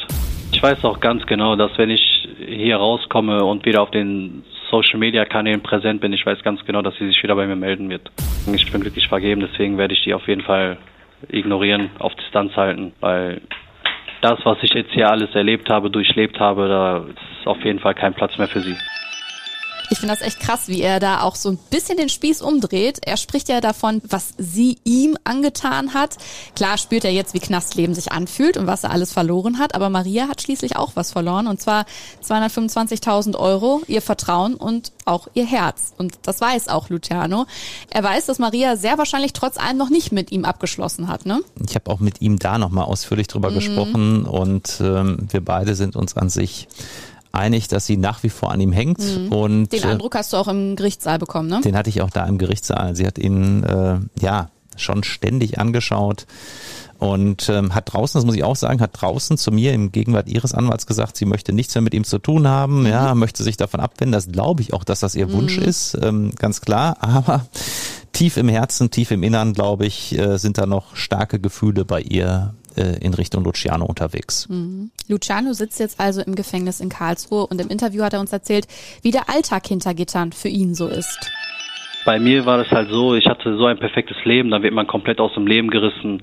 Speaker 4: Ich weiß auch ganz genau, dass wenn ich hier rauskomme und wieder auf den Social Media Kanälen präsent bin, ich weiß ganz genau, dass sie sich wieder bei mir melden wird. Ich bin glücklich vergeben, deswegen werde ich die auf jeden Fall ignorieren, auf Distanz halten, weil das, was ich jetzt hier alles erlebt habe, durchlebt habe, da ist auf jeden Fall kein Platz mehr für sie.
Speaker 2: Ich finde das echt krass, wie er da auch so ein bisschen den Spieß umdreht. Er spricht ja davon, was sie ihm angetan hat. Klar spürt er jetzt, wie Knastleben sich anfühlt und was er alles verloren hat, aber Maria hat schließlich auch was verloren und zwar 225.000 Euro, ihr Vertrauen und auch ihr Herz. Und das weiß auch Luciano. Er weiß, dass Maria sehr wahrscheinlich trotz allem noch nicht mit ihm abgeschlossen hat, ne?
Speaker 3: Ich habe auch mit ihm da nochmal ausführlich drüber mhm. gesprochen und ähm, wir beide sind uns an sich einig, dass sie nach wie vor an ihm hängt. Mhm. Und,
Speaker 2: den äh, Eindruck hast du auch im Gerichtssaal bekommen, ne?
Speaker 3: Den hatte ich auch da im Gerichtssaal. Sie hat ihn äh, ja schon ständig angeschaut und ähm, hat draußen, das muss ich auch sagen, hat draußen zu mir im Gegenwart ihres Anwalts gesagt, sie möchte nichts mehr mit ihm zu tun haben, mhm. ja, möchte sich davon abwenden. Das glaube ich auch, dass das ihr mhm. Wunsch ist, ähm, ganz klar. Aber tief im Herzen, tief im Innern, glaube ich, äh, sind da noch starke Gefühle bei ihr äh, in Richtung Luciano unterwegs.
Speaker 2: Mhm. Luciano sitzt jetzt also im Gefängnis in Karlsruhe und im Interview hat er uns erzählt, wie der Alltag hinter Gittern für ihn so ist.
Speaker 4: Bei mir war es halt so, ich hatte so ein perfektes Leben, dann wird man komplett aus dem Leben gerissen.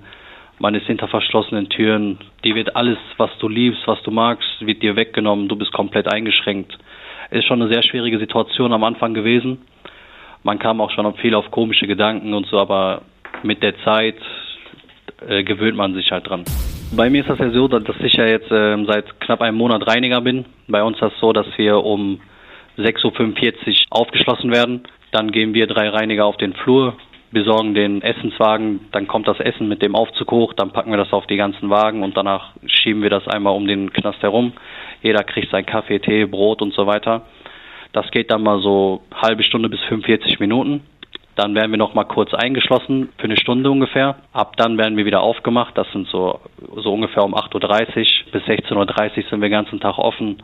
Speaker 4: Man ist hinter verschlossenen Türen. Die wird alles, was du liebst, was du magst, wird dir weggenommen. Du bist komplett eingeschränkt. Ist schon eine sehr schwierige Situation am Anfang gewesen. Man kam auch schon viel auf komische Gedanken und so, aber mit der Zeit äh, gewöhnt man sich halt dran. Bei mir ist das ja so, dass ich ja jetzt äh, seit knapp einem Monat Reiniger bin. Bei uns ist das so, dass wir um 6.45 Uhr aufgeschlossen werden. Dann gehen wir drei Reiniger auf den Flur, besorgen den Essenswagen, dann kommt das Essen mit dem Aufzug hoch, dann packen wir das auf die ganzen Wagen und danach schieben wir das einmal um den Knast herum. Jeder kriegt sein Kaffee, Tee, Brot und so weiter. Das geht dann mal so halbe Stunde bis 45 Minuten. Dann werden wir noch mal kurz eingeschlossen für eine Stunde ungefähr. Ab dann werden wir wieder aufgemacht. Das sind so, so ungefähr um 8.30 Uhr bis 16.30 Uhr sind wir den ganzen Tag offen.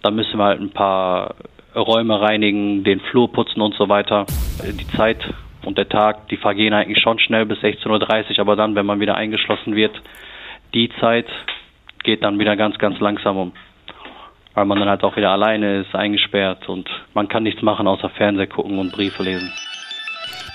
Speaker 4: Dann müssen wir halt ein paar Räume reinigen, den Flur putzen und so weiter. Die Zeit und der Tag, die vergehen eigentlich schon schnell bis 16.30 Uhr, aber dann, wenn man wieder eingeschlossen wird, die Zeit geht dann wieder ganz, ganz langsam um. Weil man dann halt auch wieder alleine ist, eingesperrt und man kann nichts machen außer Fernseher gucken und Briefe lesen.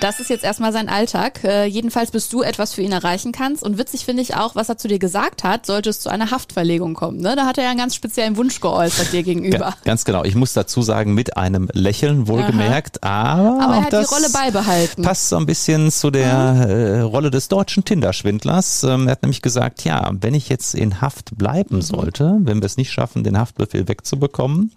Speaker 2: Das ist jetzt erstmal sein Alltag. Äh, jedenfalls bist du etwas für ihn erreichen kannst. Und witzig finde ich auch, was er zu dir gesagt hat, sollte es zu einer Haftverlegung kommen. Ne? Da hat er ja einen ganz speziellen Wunsch geäußert dir gegenüber. Ja,
Speaker 3: ganz genau. Ich muss dazu sagen, mit einem Lächeln wohlgemerkt, aber,
Speaker 2: aber er hat die Rolle beibehalten.
Speaker 3: Passt so ein bisschen zu der äh, Rolle des deutschen Tinder-Schwindlers. Ähm, er hat nämlich gesagt, ja, wenn ich jetzt in Haft bleiben mhm. sollte, wenn wir es nicht schaffen, den Haftbefehl wegzubekommen,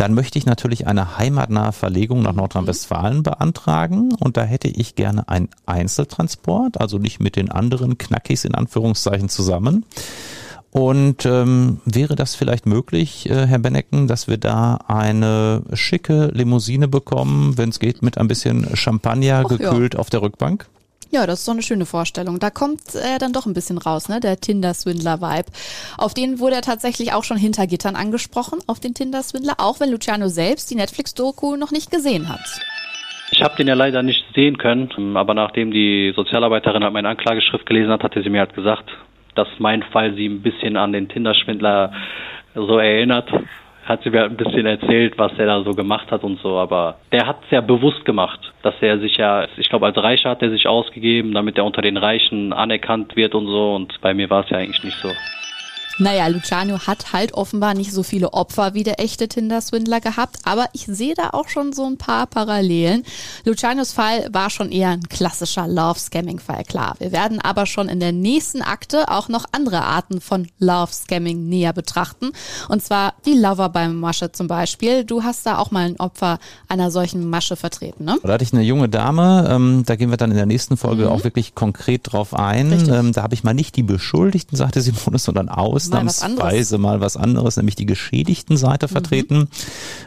Speaker 3: dann möchte ich natürlich eine heimatnahe Verlegung nach Nordrhein-Westfalen beantragen und da hätte ich gerne einen Einzeltransport, also nicht mit den anderen Knackis in Anführungszeichen zusammen. Und ähm, wäre das vielleicht möglich, äh, Herr Bennecken, dass wir da eine schicke Limousine bekommen, wenn es geht, mit ein bisschen Champagner
Speaker 2: Ach,
Speaker 3: gekühlt auf der Rückbank?
Speaker 2: Ja, das ist so eine schöne Vorstellung. Da kommt er dann doch ein bisschen raus, ne? Der Tinder-Swindler-Vibe. Auf den wurde er tatsächlich auch schon hinter Gittern angesprochen, auf den Tinder-Swindler, auch wenn Luciano selbst die Netflix-Doku noch nicht gesehen hat.
Speaker 4: Ich habe den ja leider nicht sehen können, aber nachdem die Sozialarbeiterin halt meine Anklageschrift gelesen hat, hatte sie mir halt gesagt, dass mein Fall sie ein bisschen an den Tinder-Schwindler so erinnert. Hat sie mir halt ein bisschen erzählt, was er da so gemacht hat und so, aber der hat es ja bewusst gemacht, dass er sich ja, ich glaube, als Reicher hat er sich ausgegeben, damit er unter den Reichen anerkannt wird und so und bei mir war es ja eigentlich nicht so.
Speaker 2: Naja, Luciano hat halt offenbar nicht so viele Opfer wie der echte Tinder-Swindler gehabt, aber ich sehe da auch schon so ein paar Parallelen. Lucianos Fall war schon eher ein klassischer Love-Scamming-Fall, klar. Wir werden aber schon in der nächsten Akte auch noch andere Arten von Love-Scamming näher betrachten. Und zwar die Lover beim Masche zum Beispiel. Du hast da auch mal ein Opfer einer solchen Masche vertreten, ne?
Speaker 3: Da hatte ich eine junge Dame, ähm, da gehen wir dann in der nächsten Folge mhm. auch wirklich konkret drauf ein. Ähm, da habe ich mal nicht die Beschuldigten, sagte Simone, sondern aus ausnahmsweise mal was, mal was anderes, nämlich die geschädigten Seite mhm. vertreten.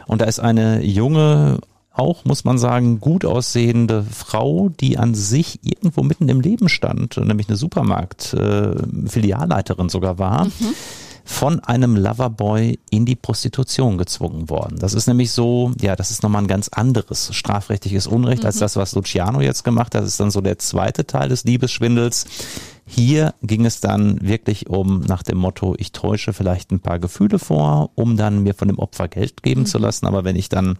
Speaker 3: Und da ist eine junge auch, muss man sagen, gut aussehende Frau, die an sich irgendwo mitten im Leben stand, nämlich eine Supermarkt-Filialleiterin äh, sogar war. Mhm von einem Loverboy in die Prostitution gezwungen worden. Das ist nämlich so, ja, das ist nochmal ein ganz anderes strafrechtliches Unrecht mhm. als das, was Luciano jetzt gemacht hat. Das ist dann so der zweite Teil des Liebesschwindels. Hier ging es dann wirklich um nach dem Motto, ich täusche vielleicht ein paar Gefühle vor, um dann mir von dem Opfer Geld geben mhm. zu lassen. Aber wenn ich dann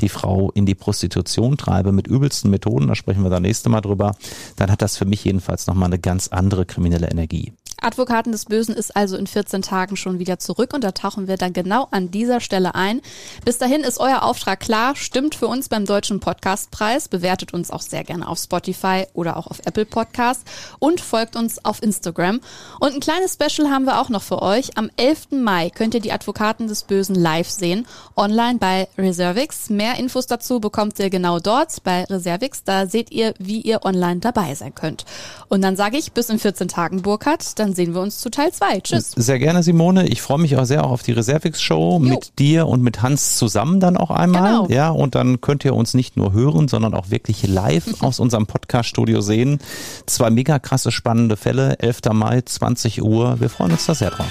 Speaker 3: die Frau in die Prostitution treibe mit übelsten Methoden, da sprechen wir dann nächste Mal drüber, dann hat das für mich jedenfalls nochmal eine ganz andere kriminelle Energie.
Speaker 2: Advokaten des Bösen ist also in 14 Tagen schon wieder zurück und da tauchen wir dann genau an dieser Stelle ein. Bis dahin ist euer Auftrag klar, stimmt für uns beim Deutschen Podcastpreis, bewertet uns auch sehr gerne auf Spotify oder auch auf Apple Podcasts und folgt uns auf Instagram. Und ein kleines Special haben wir auch noch für euch. Am 11. Mai könnt ihr die Advokaten des Bösen live sehen, online bei Reservix. Mehr Infos dazu bekommt ihr genau dort bei Reservix. Da seht ihr, wie ihr online dabei sein könnt. Und dann sage ich bis in 14 Tagen, Burkhard. Dann sehen wir uns zu Teil 2. Tschüss.
Speaker 3: Sehr gerne, Simone. Ich freue mich auch sehr auf die Reservix-Show mit dir und mit Hans zusammen dann auch einmal. Genau. Ja, und dann könnt ihr uns nicht nur hören, sondern auch wirklich live aus unserem Podcast-Studio sehen. Zwei mega krasse, spannende Fälle. 11. Mai, 20 Uhr. Wir freuen uns da sehr drauf.